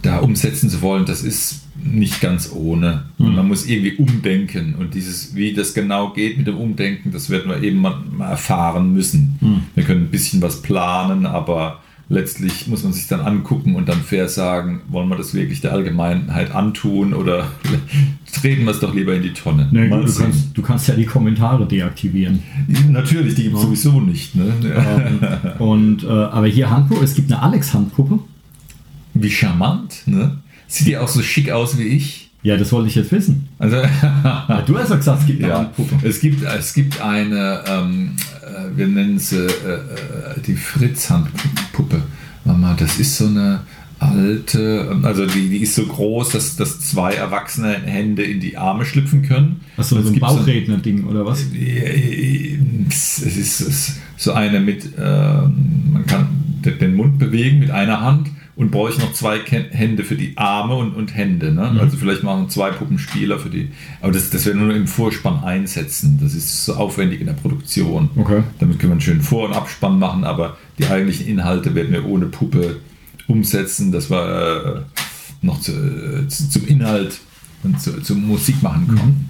da umsetzen zu wollen, das ist nicht ganz ohne. Und man muss irgendwie umdenken. Und dieses, wie das genau geht mit dem Umdenken, das werden wir eben mal, mal erfahren müssen. Wir können ein bisschen was planen, aber letztlich muss man sich dann angucken und dann fair sagen, wollen wir das wirklich der Allgemeinheit antun oder treten wir es doch lieber in die Tonne. Gut, du, kannst, du kannst ja die Kommentare deaktivieren. Natürlich, die gibt es sowieso nicht. Ne? Ähm, und, äh, aber hier Handpuppe, es gibt eine Alex-Handpuppe. Wie charmant, ne? Sieht die auch so schick aus wie ich? Ja, das wollte ich jetzt wissen. Also, Ja, du hast ja gesagt, es gibt eine ja, Handpuppe. es gibt, es gibt eine, ähm, äh, wir nennen sie äh, äh, die Fritz-Handpuppe. Mama, das ist so eine alte, ähm, also die, die ist so groß, dass, dass zwei erwachsene Hände in die Arme schlüpfen können. Achso, so ein Bauchredner-Ding oder was? es ist, es ist so eine mit, ähm, man kann de- den Mund bewegen mit einer Hand und bräuchte noch zwei Ken- Hände für die Arme und, und Hände. Ne? Mhm. Also vielleicht machen zwei Puppenspieler für die. Aber das, das werden wir nur im Vorspann einsetzen. Das ist so aufwendig in der Produktion. Okay. Damit können wir einen schönen Vor- und Abspann machen, aber die eigentlichen Inhalte werden wir ohne Puppe umsetzen, dass wir äh, noch zu, äh, zu, zum Inhalt und zu, zum Musik machen kommen.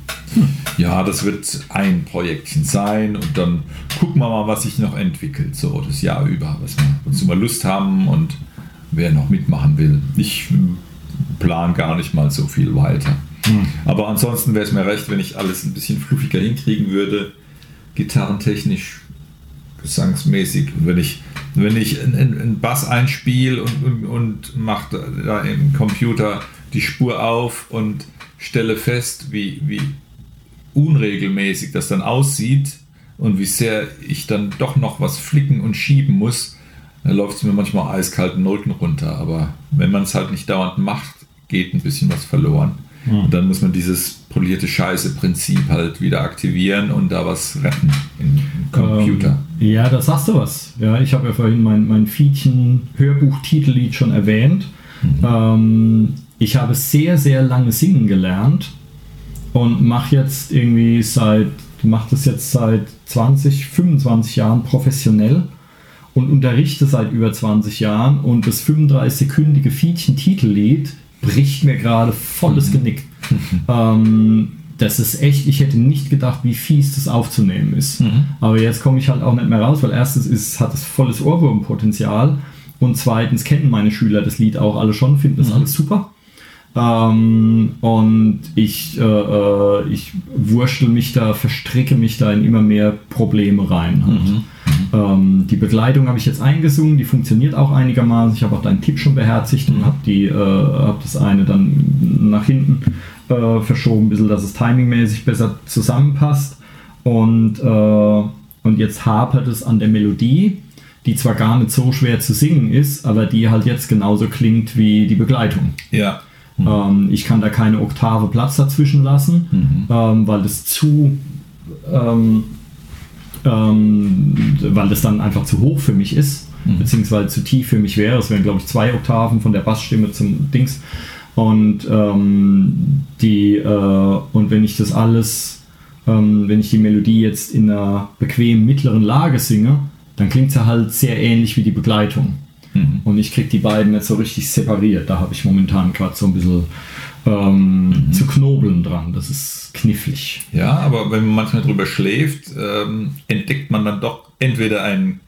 Ja, das wird ein Projektchen sein und dann gucken wir mal, was sich noch entwickelt, so das Jahr über, was wir, wozu wir Lust haben und wer noch mitmachen will. Ich plan gar nicht mal so viel weiter. Aber ansonsten wäre es mir recht, wenn ich alles ein bisschen fluffiger hinkriegen würde, gitarrentechnisch, gesangsmäßig. Und wenn ich, wenn ich einen, einen Bass einspiele und, und, und mache da im Computer die Spur auf und stelle fest, wie, wie unregelmäßig das dann aussieht und wie sehr ich dann doch noch was flicken und schieben muss, dann läuft es mir manchmal eiskalt den Rücken runter. Aber wenn man es halt nicht dauernd macht, geht ein bisschen was verloren. Und dann muss man dieses polierte Scheiße-Prinzip halt wieder aktivieren und da was retten im Computer. Ähm, ja, da sagst du was. Ja, ich habe ja vorhin mein, mein Fietchen-Hörbuch-Titellied schon erwähnt. Ähm, ich habe sehr, sehr lange singen gelernt und mache jetzt irgendwie seit, mache das jetzt seit 20, 25 Jahren professionell und unterrichte seit über 20 Jahren und das 35-sekündige Fietchen-Titellied bricht mir gerade volles Genick. ähm, das ist echt, ich hätte nicht gedacht, wie fies das aufzunehmen ist. Aber jetzt komme ich halt auch nicht mehr raus, weil erstens ist, hat es volles Ohrwurmpotenzial und zweitens kennen meine Schüler das Lied auch alle schon, finden das alles super. Ähm, und ich, äh, äh, ich wurschtel mich da, verstricke mich da in immer mehr Probleme rein. Halt. Ähm, die Begleitung habe ich jetzt eingesungen, die funktioniert auch einigermaßen. Ich habe auch deinen Tipp schon beherzigt und habe äh, habe das eine dann nach hinten äh, verschoben, ein bisschen, dass es timingmäßig besser zusammenpasst. Und, äh, und jetzt hapert es an der Melodie, die zwar gar nicht so schwer zu singen ist, aber die halt jetzt genauso klingt wie die Begleitung. Ja. Ähm, ich kann da keine Oktave Platz dazwischen lassen, ähm, weil das zu, ähm, ähm, weil das dann einfach zu hoch für mich ist, beziehungsweise zu tief für mich wäre. Es wären, glaube ich, zwei Oktaven von der Bassstimme zum Dings. Und ähm, die äh, und wenn ich das alles, ähm, wenn ich die Melodie jetzt in einer bequemen mittleren Lage singe, dann klingt sie halt sehr ähnlich wie die Begleitung. Und ich kriege die beiden nicht so richtig separiert. Da habe ich momentan gerade so ein bisschen ähm, zu knobeln dran. Das ist knifflig. Ja, aber wenn man manchmal drüber schläft, ähm, entdeckt man dann doch entweder einen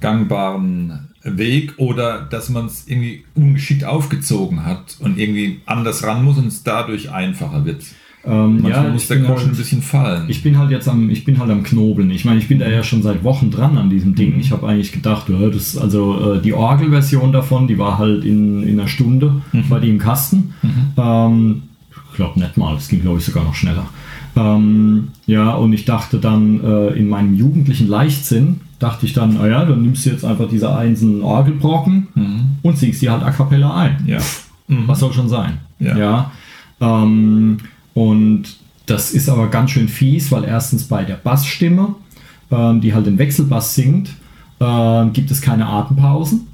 gangbaren Weg oder dass man es irgendwie ungeschickt aufgezogen hat und irgendwie anders ran muss und es dadurch einfacher wird. Ähm, Manchmal ja, muss ich der bin, Groschen ein halt, bisschen fallen. ich bin halt jetzt am, ich bin halt am Knobeln. Ich meine, ich bin da ja schon seit Wochen dran an diesem Ding. Ich habe eigentlich gedacht, ja, das, also äh, die Orgelversion davon, die war halt in, in einer Stunde bei die im Kasten. Ähm, ich glaube nicht mal, das ging glaube ich sogar noch schneller. Ähm, ja, und ich dachte dann äh, in meinem jugendlichen Leichtsinn, dachte ich dann, naja, dann nimmst du jetzt einfach diese einzelnen Orgelbrocken und singst die halt a cappella ein. ja. Was soll schon sein? Ja. ja ähm, und das ist aber ganz schön fies, weil erstens bei der Bassstimme, ähm, die halt den Wechselbass singt, ähm, gibt es keine Atempausen.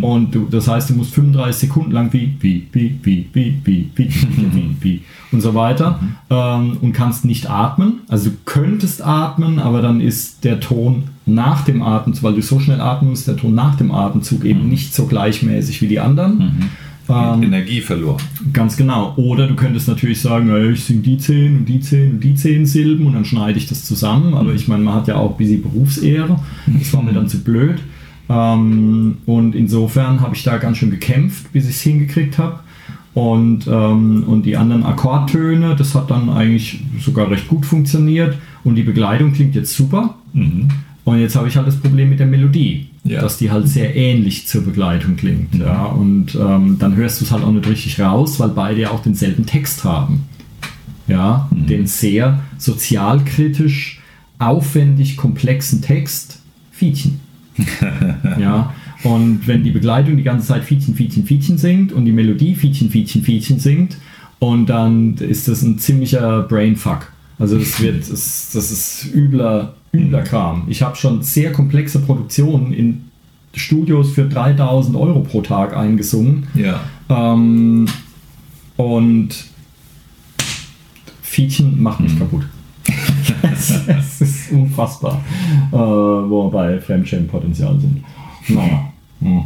Und du, das heißt, du musst 35 Sekunden lang wie, wie, wie, wie, wie, wie, wie, wie, wie, wie und so weiter ähm, und kannst nicht atmen. Also du könntest atmen, aber dann ist der Ton nach dem Atemzug, weil du so schnell atmen musst, der Ton nach dem Atemzug eben nicht so gleichmäßig wie die anderen. Ähm, Energie verloren. Ganz genau. Oder du könntest natürlich sagen, naja, ich singe die 10 und die 10 und die 10 Silben und dann schneide ich das zusammen. Aber ich meine, man hat ja auch ein bisschen Berufsehre. Das war mir dann zu blöd. Ähm, und insofern habe ich da ganz schön gekämpft, bis ich es hingekriegt habe. Und, ähm, und die anderen Akkordtöne, das hat dann eigentlich sogar recht gut funktioniert. Und die Begleitung klingt jetzt super. Und jetzt habe ich halt das Problem mit der Melodie. Ja. dass die halt sehr ähnlich zur Begleitung klingt. Ja, und ähm, dann hörst du es halt auch nicht richtig raus, weil beide ja auch denselben Text haben. Ja, den sehr sozialkritisch, aufwendig komplexen Text Fietchen. ja, und wenn die Begleitung die ganze Zeit Fietchen, Fietchen, Fietchen singt und die Melodie Fietchen, Fietchen, Fietchen singt, und dann ist das ein ziemlicher Brainfuck. Also das wird, das, das ist übler, übler Kram. Ich habe schon sehr komplexe Produktionen in Studios für 3000 Euro pro Tag eingesungen. Ja. Ähm, und Fietchen macht mich kaputt. Es ist unfassbar, äh, wo wir bei Fremdschämen-Potenzial sind. Naja. Hm.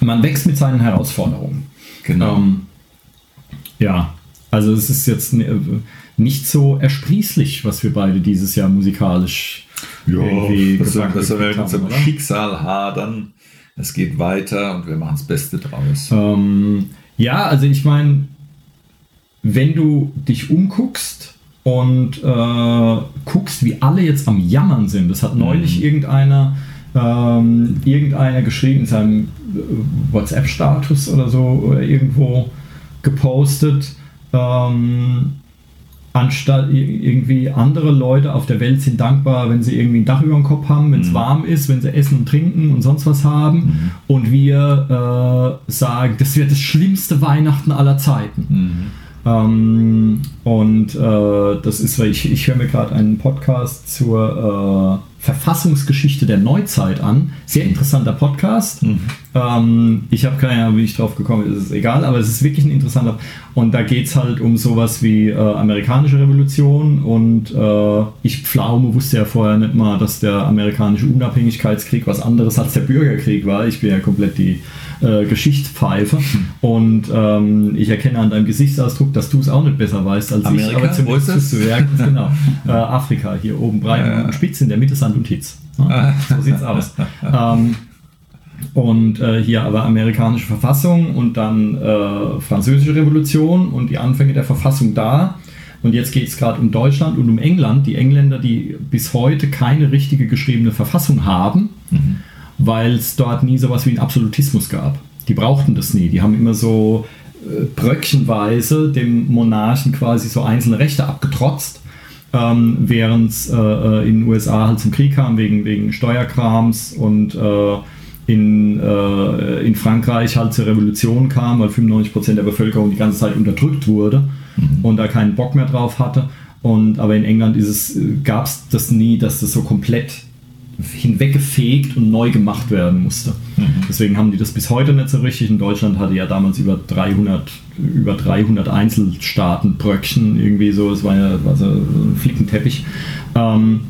Man wächst mit seinen Herausforderungen. Genau. Ähm, ja, also es ist jetzt äh, nicht so ersprießlich, was wir beide dieses Jahr musikalisch irgendwie das gesagt mit haben, unserem oder? Schicksal hadern. Es geht weiter und wir machen das Beste draus. Ähm, ja, also ich meine, wenn du dich umguckst und äh, guckst, wie alle jetzt am Jammern sind, das hat neulich irgendeiner, ähm, irgendeiner geschrieben in seinem äh, WhatsApp-Status oder so oder irgendwo gepostet, ähm, anstatt irgendwie andere Leute auf der Welt sind dankbar, wenn sie irgendwie ein Dach über dem Kopf haben, wenn es warm ist, wenn sie essen und trinken und sonst was haben. Und wir äh, sagen, das wird das schlimmste Weihnachten aller Zeiten. Ähm, und äh, das ist, weil ich, ich höre mir gerade einen Podcast zur äh, Verfassungsgeschichte der Neuzeit an. Sehr interessanter Podcast. Ähm, ich habe keine Ahnung, wie ich drauf gekommen bin, ist egal, aber es ist wirklich ein interessanter. Und da geht es halt um sowas wie äh, amerikanische Revolution und äh, ich Pflaume wusste ja vorher nicht mal, dass der amerikanische Unabhängigkeitskrieg was anderes als der Bürgerkrieg war. Ich bin ja komplett die äh, Geschichtspfeife und ähm, ich erkenne an deinem Gesichtsausdruck, dass du es auch nicht besser weißt als Amerika? ich. Aber zum Wo ist das? zu ja, ganz genau. äh, Afrika, hier oben breit Ja. und spitz in der Mitte Sand und Hitz. Ja, so sieht's aus. Ähm, und äh, hier aber amerikanische Verfassung und dann äh, französische Revolution und die Anfänge der Verfassung da. Und jetzt geht es gerade um Deutschland und um England. Die Engländer, die bis heute keine richtige geschriebene Verfassung haben, weil es dort nie sowas wie einen Absolutismus gab. Die brauchten das nie. Die haben immer so äh, bröckchenweise dem Monarchen quasi so einzelne Rechte abgetrotzt, ähm, während es äh, äh, in den USA halt zum Krieg kam wegen, wegen Steuerkrams und äh, in, äh, in Frankreich halt zur Revolution kam, weil 95% der Bevölkerung die ganze Zeit unterdrückt wurde und da keinen Bock mehr drauf hatte. Und, aber in England gab es das nie, dass das so komplett hinweggefegt und neu gemacht werden musste. Deswegen haben die das bis heute nicht so richtig. In Deutschland hatte ja damals über 300, über 300 Einzelstaaten Bröckchen irgendwie so. Es war ja war so ein Flickenteppich. Ähm,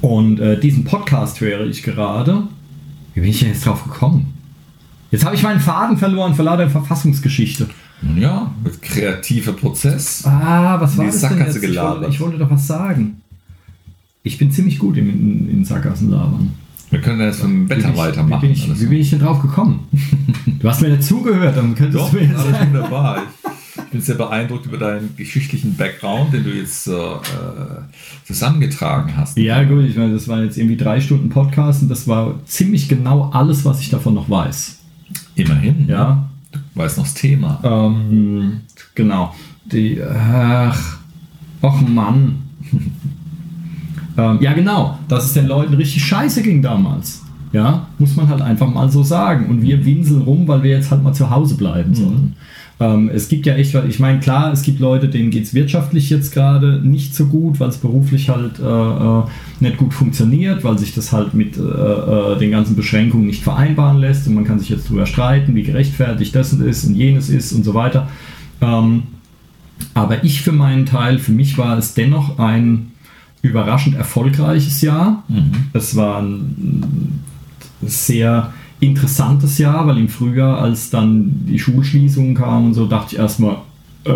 und äh, diesen Podcast höre ich gerade. Wie bin ich denn jetzt drauf gekommen? Jetzt habe ich meinen Faden verloren vor lauter Verfassungsgeschichte. Ja, mit kreativer Prozess. Ah, was war das denn jetzt? Ich wollte, ich wollte doch was sagen. Ich bin ziemlich gut in, in, in Sackgassen labern. Wir können jetzt vom Wetter weitermachen. Wie bin, ich, wie bin ich denn drauf gekommen? du hast mir nicht zugehört, dann könntest Doch, du mir jetzt alles sagen. wunderbar. Ich bin sehr beeindruckt über deinen geschichtlichen Background, den du jetzt äh, äh, zusammengetragen hast. Ja, gut, ich meine, das waren jetzt irgendwie drei Stunden Podcast und das war ziemlich genau alles, was ich davon noch weiß. Immerhin. Ja, Du weißt noch das Thema. ähm, genau. Die, ach, ach Mann. ähm, ja, genau, dass es den Leuten richtig scheiße ging damals. Ja, muss man halt einfach mal so sagen. Und wir winseln rum, weil wir jetzt halt mal zu Hause bleiben sollen. Ähm, es gibt ja echt, ich meine, klar, es gibt Leute, denen geht es wirtschaftlich jetzt gerade nicht so gut, weil es beruflich halt äh, äh, nicht gut funktioniert, weil sich das halt mit äh, äh, den ganzen Beschränkungen nicht vereinbaren lässt und man kann sich jetzt darüber streiten, wie gerechtfertigt das ist und jenes ist und so weiter. Ähm, aber ich für meinen Teil, für mich war es dennoch ein überraschend erfolgreiches Jahr. Es war ein sehr interessantes Jahr, weil im Frühjahr, als dann die Schulschließungen kamen und so, dachte ich erstmal, äh,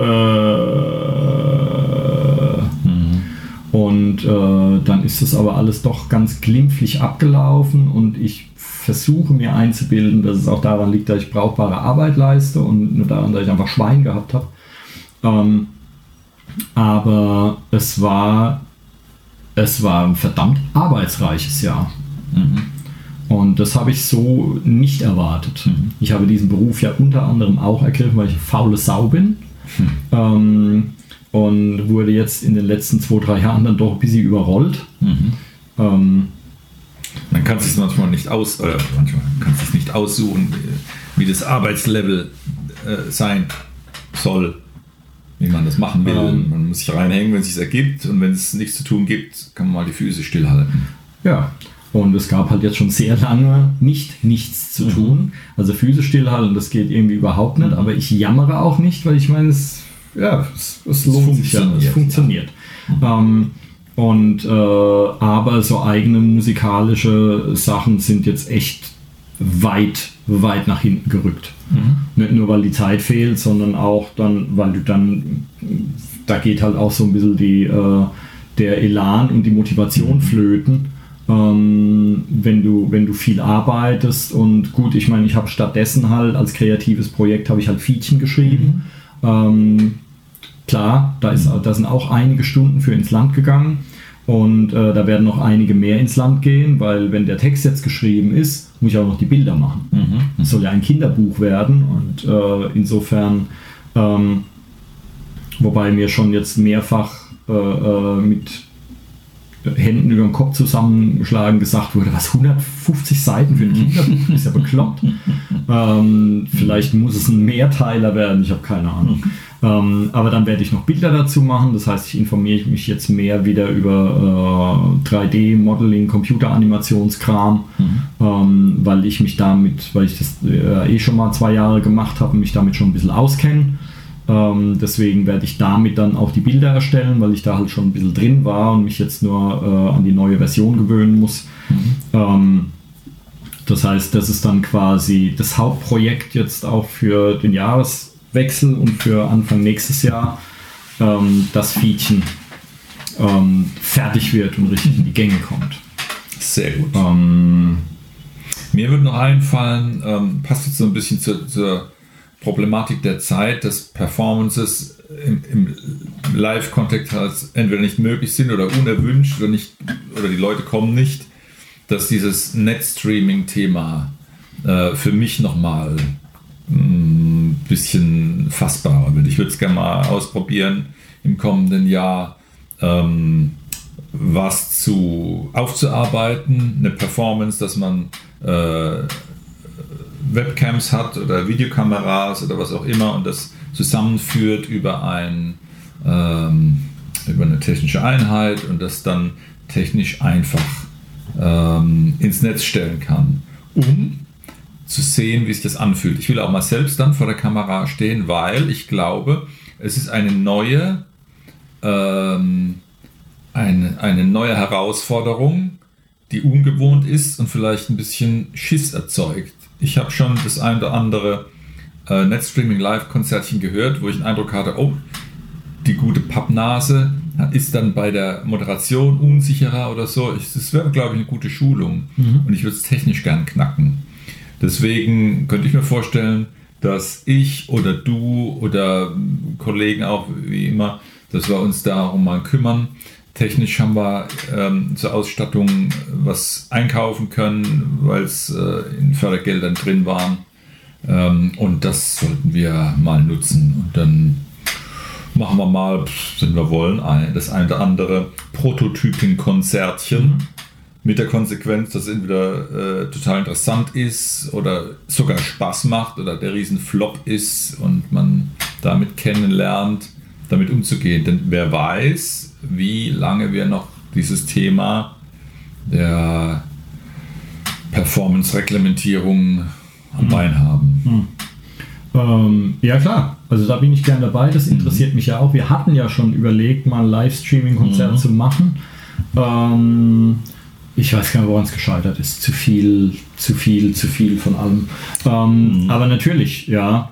und äh, dann ist das aber alles doch ganz glimpflich abgelaufen und ich versuche mir einzubilden, dass es auch daran liegt, dass ich brauchbare Arbeit leiste und nur daran, dass ich einfach Schwein gehabt habe. Ähm, aber es war, es war ein verdammt arbeitsreiches Jahr. Und das habe ich so nicht erwartet. Ich habe diesen Beruf ja unter anderem auch ergriffen, weil ich eine faule Sau bin. Ähm, und wurde jetzt in den letzten zwei, drei Jahren dann doch ein bisschen überrollt. Ähm, Man kann es manchmal nicht aus, oder manchmal kann es nicht aussuchen, wie das Arbeitslevel äh, sein soll, wie man das machen will. Ähm. man muss sich reinhängen, wenn es sich ergibt, und wenn es nichts zu tun gibt, kann man mal die Füße stillhalten. Ja, und es gab halt jetzt schon sehr lange nicht nichts zu tun. Also Füße stillhalten, das geht irgendwie überhaupt nicht, aber ich jammere auch nicht, weil ich meine, es, ja, es, es lohnt sich ja, es funktioniert, funktioniert. Ähm, und äh, aber so eigene musikalische Sachen sind jetzt echt weit, weit nach hinten gerückt. Nicht nur, weil die Zeit fehlt, sondern auch dann, weil du dann, da geht halt auch so ein bisschen die, äh, der Elan und die Motivation flöten, ähm, wenn, du, wenn du viel arbeitest. Und gut, ich meine, ich habe stattdessen halt als kreatives Projekt habe ich halt Fietchen geschrieben. Ähm, klar, da, ist, da sind auch einige Stunden für ins Land gegangen. Und äh, da werden noch einige mehr ins Land gehen, weil wenn der Text jetzt geschrieben ist, muss ich auch noch die Bilder machen. Es soll ja ein Kinderbuch werden und äh, insofern, ähm, wobei mir schon jetzt mehrfach äh, äh, mit Händen über den Kopf zusammengeschlagen gesagt wurde, was 150 Seiten für ein Kinderbuch, ist ja bekloppt. ähm, vielleicht muss es ein Mehrteiler werden, ich habe keine Ahnung. Ähm, aber dann werde ich noch Bilder dazu machen, das heißt, ich informiere mich jetzt mehr wieder über äh, 3D-Modeling, Computeranimationskram, ähm, weil ich mich damit, weil ich das äh, eh schon mal zwei Jahre gemacht habe und mich damit schon ein bisschen auskenne. Ähm, deswegen werde ich damit dann auch die Bilder erstellen, weil ich da halt schon ein bisschen drin war und mich jetzt nur äh, an die neue Version gewöhnen muss. Ähm, das heißt, das ist dann quasi das Hauptprojekt jetzt auch für den Jahreswechsel und für Anfang nächstes Jahr, ähm, dass Fietchen ähm, fertig wird und richtig in die Gänge kommt. Sehr gut. Ähm, Mir würde noch einfallen, ähm, passt jetzt so ein bisschen zur, zur Problematik der Zeit, dass Performances im, im Live-Kontext halt entweder nicht möglich sind oder unerwünscht oder, nicht, oder die Leute kommen nicht, dass dieses Net-Streaming-Thema äh, für mich nochmal ein bisschen fassbarer wird. Ich würde es gerne mal ausprobieren im kommenden Jahr. Ähm, was zu aufzuarbeiten, eine Performance, dass man äh, Webcams hat oder Videokameras oder was auch immer und das zusammenführt über ein ähm, über eine technische Einheit und das dann technisch einfach ähm, ins Netz stellen kann, um zu sehen, wie sich das anfühlt. Ich will auch mal selbst dann vor der Kamera stehen, weil ich glaube, es ist eine neue ähm, eine, eine neue Herausforderung, die ungewohnt ist und vielleicht ein bisschen Schiss erzeugt. Ich habe schon das ein oder andere äh, Netstreaming Live-Konzertchen gehört, wo ich den Eindruck hatte, oh, die gute Pappnase ist dann bei der Moderation unsicherer oder so. Das wäre, glaube ich, eine gute Schulung. Und ich würde es technisch gern knacken. Deswegen könnte ich mir vorstellen, dass ich oder du oder Kollegen auch, wie immer, dass wir uns darum mal kümmern. Technisch haben wir ähm, zur Ausstattung was einkaufen können, weil es äh, in Fördergeldern drin waren. Ähm, und das sollten wir mal nutzen. Und dann machen wir mal, wenn wir wollen, ein, das ein oder andere Prototypen-Konzertchen. Mit der Konsequenz, dass es entweder äh, total interessant ist oder sogar Spaß macht oder der Riesenflop ist und man damit kennenlernt, damit umzugehen. Denn wer weiß, wie lange wir noch dieses Thema der Performance-Reglementierung am Bein haben. Ähm, ja klar, also da bin ich gern dabei, das interessiert mich ja auch. Wir hatten ja schon überlegt, mal ein Livestreaming-Konzert zu machen. Ähm, ich weiß gar nicht, woran es gescheitert ist. Zu viel, zu viel, zu viel von allem. Ähm, Aber natürlich, ja,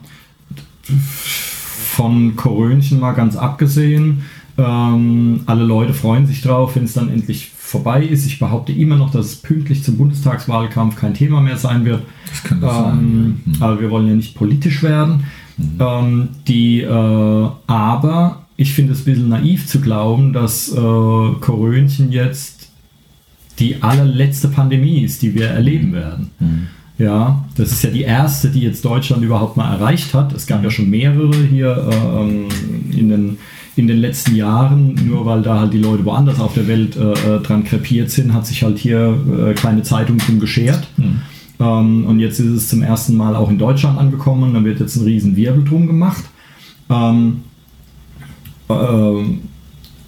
von Korönchen mal ganz abgesehen. Ähm, alle Leute freuen sich drauf, wenn es dann endlich vorbei ist. Ich behaupte immer noch, dass es pünktlich zum Bundestagswahlkampf kein Thema mehr sein wird. Das kann das Ähm, sein. Mhm. aber wir wollen ja nicht politisch werden. Ähm, die, äh, aber ich finde es ein bisschen naiv zu glauben, dass äh, Korönchen jetzt die allerletzte Pandemie ist, die wir erleben werden. Ja, das ist ja die erste, die jetzt Deutschland überhaupt mal erreicht hat. Es gab ja schon mehrere hier ähm, in, den, in den letzten Jahren. Nur weil da halt die Leute woanders auf der Welt äh, äh dran krepiert sind, hat sich halt hier äh, keine Zeitung drum geschert. Mhm. Ähm, und jetzt ist es zum ersten Mal auch in Deutschland angekommen. Da wird jetzt ein riesen Wirbel drum gemacht. Ähm, ähm,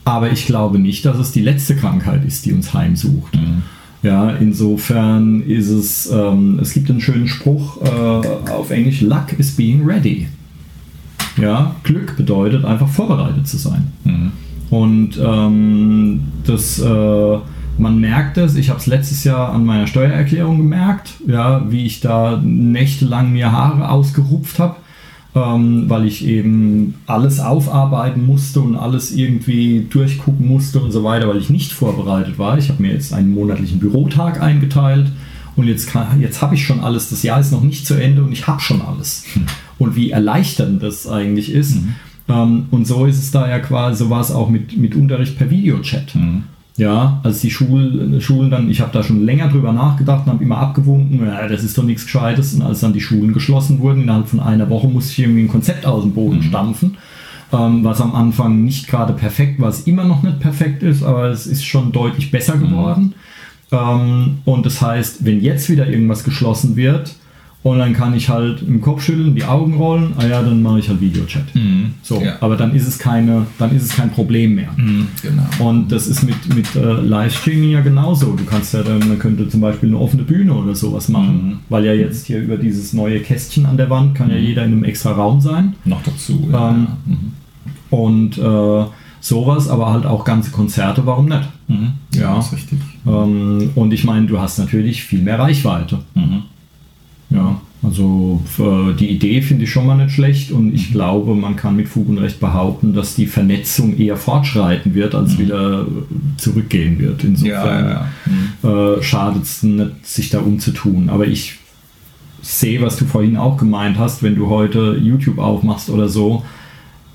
aber ich glaube nicht, dass es die letzte Krankheit ist, die uns heimsucht. Mhm. Ja, insofern ist es, ähm, es gibt einen schönen Spruch äh, auf Englisch, Luck is being ready. Ja, Glück bedeutet einfach vorbereitet zu sein. Mhm. Und ähm, das, äh, man merkt es, ich habe es letztes Jahr an meiner Steuererklärung gemerkt, ja, wie ich da nächtelang mir Haare ausgerupft habe ähm, weil ich eben alles aufarbeiten musste und alles irgendwie durchgucken musste und so weiter, weil ich nicht vorbereitet war. Ich habe mir jetzt einen monatlichen Bürotag eingeteilt und jetzt, jetzt habe ich schon alles. Das Jahr ist noch nicht zu Ende und ich habe schon alles. Und wie erleichternd das eigentlich ist. Mhm. Ähm, und so ist es da ja quasi, so war es auch mit, mit Unterricht per Videochat. Mhm. Ja, als die Schul, Schulen dann, ich habe da schon länger drüber nachgedacht und habe immer abgewunken, ja, das ist doch nichts Gescheites. Und als dann die Schulen geschlossen wurden, innerhalb von einer Woche musste ich irgendwie ein Konzept aus dem Boden mhm. stampfen, ähm, was am Anfang nicht gerade perfekt war, es immer noch nicht perfekt ist, aber es ist schon deutlich besser mhm. geworden. Mhm. Ähm, und das heißt, wenn jetzt wieder irgendwas geschlossen wird, und dann kann ich halt im Kopf schütteln, die Augen rollen, ah ja, dann mache ich halt Videochat. Mhm. So, ja. aber dann ist es keine, dann ist es kein Problem mehr. Mhm, genau. Und das ist mit, mit äh, Livestreaming ja genauso. Du kannst ja dann, man könnte zum Beispiel eine offene Bühne oder sowas machen, mhm. weil ja jetzt hier über dieses neue Kästchen an der Wand kann ja mhm. jeder in einem extra Raum sein. Noch dazu. Ja. Ähm, mhm. und äh, sowas, aber halt auch ganze Konzerte, warum nicht? Mhm. Ja, ja, ist richtig. Ähm, und ich meine, du hast natürlich viel mehr Reichweite. Ja, also die Idee finde ich schon mal nicht schlecht und ich mhm. glaube, man kann mit Fug und Recht behaupten, dass die Vernetzung eher fortschreiten wird, als mhm. wieder zurückgehen wird. Insofern ja, ja. Äh, schadet es nicht, sich da umzutun. Aber ich sehe, was du vorhin auch gemeint hast, wenn du heute YouTube aufmachst oder so,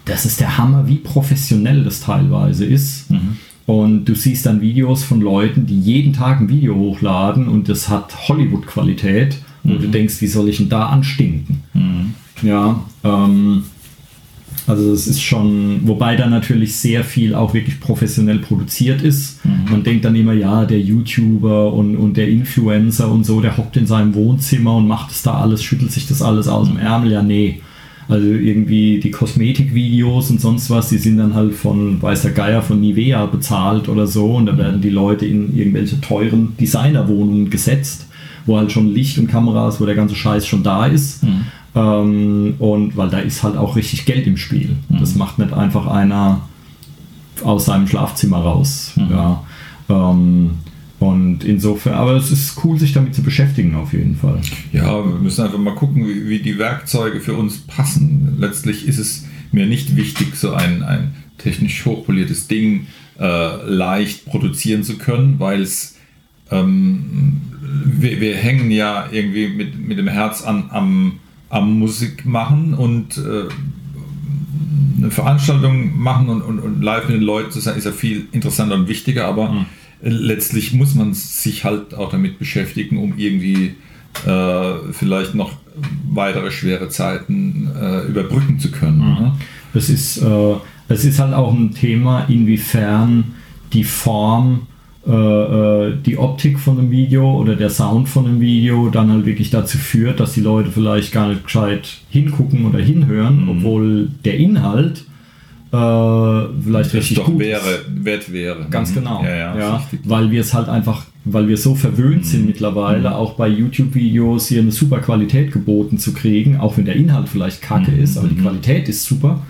das ist der Hammer, wie professionell das teilweise ist. Mhm. Und du siehst dann Videos von Leuten, die jeden Tag ein Video hochladen und das hat Hollywood-Qualität wo mhm. du denkst, wie soll ich denn da anstinken? Mhm. Ja, ähm, also es ist schon, wobei da natürlich sehr viel auch wirklich professionell produziert ist. Mhm. Man denkt dann immer, ja, der YouTuber und, und der Influencer und so, der hockt in seinem Wohnzimmer und macht es da alles, schüttelt sich das alles aus dem mhm. Ärmel. Ja, nee. Also irgendwie die Kosmetikvideos und sonst was, die sind dann halt von, weiß der Geier, von Nivea bezahlt oder so und da mhm. werden die Leute in irgendwelche teuren Designerwohnungen gesetzt wo halt schon Licht und Kameras, wo der ganze Scheiß schon da ist. Mhm. Ähm, und weil da ist halt auch richtig Geld im Spiel. Mhm. Das macht nicht einfach einer aus seinem Schlafzimmer raus. Mhm. Ja. Ähm, und insofern, aber es ist cool, sich damit zu beschäftigen, auf jeden Fall. Ja, wir müssen einfach mal gucken, wie, wie die Werkzeuge für uns passen. Letztlich ist es mir nicht wichtig, so ein, ein technisch hochpoliertes Ding äh, leicht produzieren zu können, weil es ähm, wir, wir, hängen ja irgendwie mit, mit dem Herz an, am, am Musik machen und äh, eine Veranstaltung machen und, und, und, live mit den Leuten zu sein, ist ja viel interessanter und wichtiger, aber mhm. letztlich muss man sich halt auch damit beschäftigen, um irgendwie äh, vielleicht noch weitere schwere Zeiten äh, überbrücken zu können. Mhm. Ne? Das, ist, äh, das ist halt auch ein Thema, inwiefern die Form die Optik von einem Video oder der Sound von einem Video dann halt wirklich dazu führt, dass die Leute vielleicht gar nicht gescheit hingucken oder hinhören, mhm. obwohl der Inhalt äh, vielleicht richtig doch gut wäre, wert wäre. Ganz mhm. genau. Ja, ja, ja weil wir es halt einfach, weil wir so verwöhnt mhm. sind mittlerweile, mhm. auch bei YouTube-Videos hier eine super Qualität geboten zu kriegen, auch wenn der Inhalt vielleicht kacke mhm. ist, aber die mhm. Qualität ist super.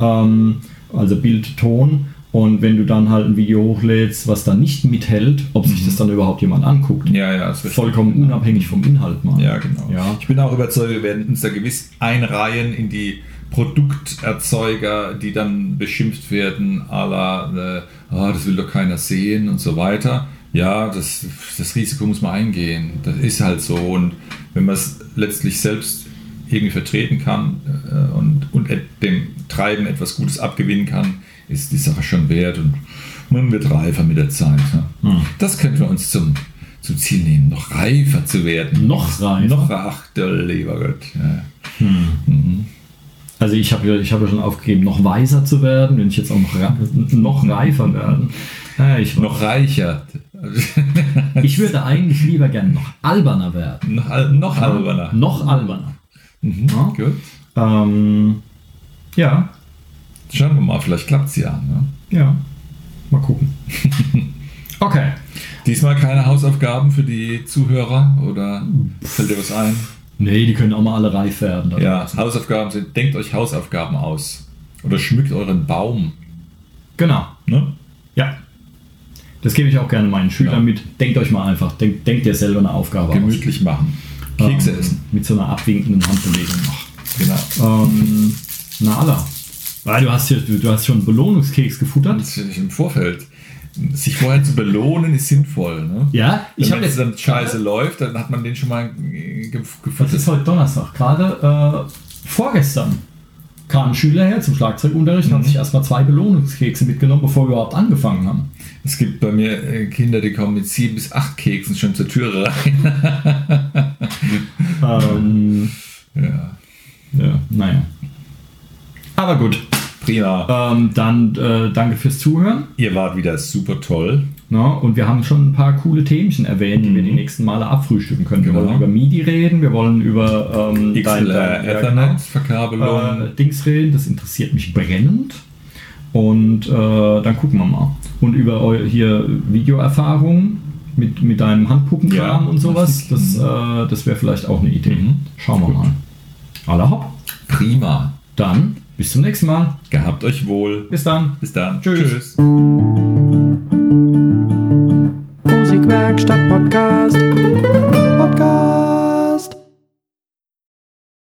Ähm, also Bild, Ton und wenn du dann halt ein Video hochlädst, was dann nicht mithält, ob sich mhm. das dann überhaupt jemand anguckt. Ja, ja, das Vollkommen stimmt. unabhängig vom Inhalt mal. Ja, genau. Ja. Ich bin auch überzeugt, wir werden uns da gewiss einreihen in die Produkterzeuger, die dann beschimpft werden, à la, äh, oh, das will doch keiner sehen und so weiter. Ja, das, das Risiko muss man eingehen. Das ist halt so. Und wenn man es letztlich selbst irgendwie vertreten kann äh, und, und dem Treiben etwas Gutes abgewinnen kann, ist die Sache schon wert. Und Man wird reifer mit der Zeit. Ja. Hm. Das könnten wir uns zum, zum Ziel nehmen, noch reifer zu werden. Noch reifer? Noch, ach, der lieber Gott. Ja. Also ich habe ja, ich hab ja schon aufgegeben, noch weiser zu werden, wenn ich jetzt auch noch, noch reifer werden. Ja, ich, Noch reicher. ich würde eigentlich lieber gerne noch alberner werden. noch, al- noch alberner. Noch alberner. Mhm. Ja. Gut. Ähm, ja, Schauen wir mal, vielleicht klappt es ja. Ne? ja. Mal gucken. Okay. Diesmal keine Hausaufgaben für die Zuhörer oder fällt dir was ein? Nee, die können auch mal alle reif werden. Ja, draußen. Hausaufgaben sind, denkt euch Hausaufgaben aus. Oder schmückt euren Baum. Genau. Ne? Ja. Das gebe ich auch gerne meinen Schülern Ja. mit. Denkt euch mal einfach, denkt, denkt ihr selber eine Aufgabe Gemütlich machen. aus. Kekse Ähm, essen. Mit so einer abwinkenden Handbewegung noch. Genau. Ähm, na, Allah. Weil du hast, hier, du hast schon einen Belohnungskeks gefuttert. Das ist im Vorfeld. Sich vorher zu belohnen ist sinnvoll. Ne? Ja, ich habe es jetzt. dann scheiße läuft, dann hat man den schon mal gef- Was gefüttert. ist heute Donnerstag? Gerade äh, vorgestern kam ein Schüler her zum Schlagzeugunterricht und hat sich erstmal zwei Belohnungskekse mitgenommen, bevor wir überhaupt angefangen haben. Es gibt bei mir äh, Kinder, die kommen mit sieben bis acht Keksen schon zur Türe rein. Ähm, ja, ja, naja. Aber gut. Prima. Ähm, dann äh, danke fürs Zuhören. Ihr wart wieder super toll. Ja, und wir haben schon ein paar coole Themchen erwähnt, die wir die nächsten Male abfrühstücken können. Wir Genau. wollen über MIDI reden, wir wollen über ähm, XLR genau. Verkabelung. äh, Dings reden, das interessiert mich brennend. Und äh, dann gucken wir mal. Und über eu hier Videoerfahrung mit, mit deinem Handpuppenkram Ja, und sowas, das, richtig. äh, das wäre vielleicht auch eine Idee. Mhm. Schauen wir mal. Aller hopp. Prima. Dann bis zum nächsten Mal. Gehabt euch wohl. Bis dann. Bis dann. Tschüss. Tschüss. Musikwerkstatt Podcast.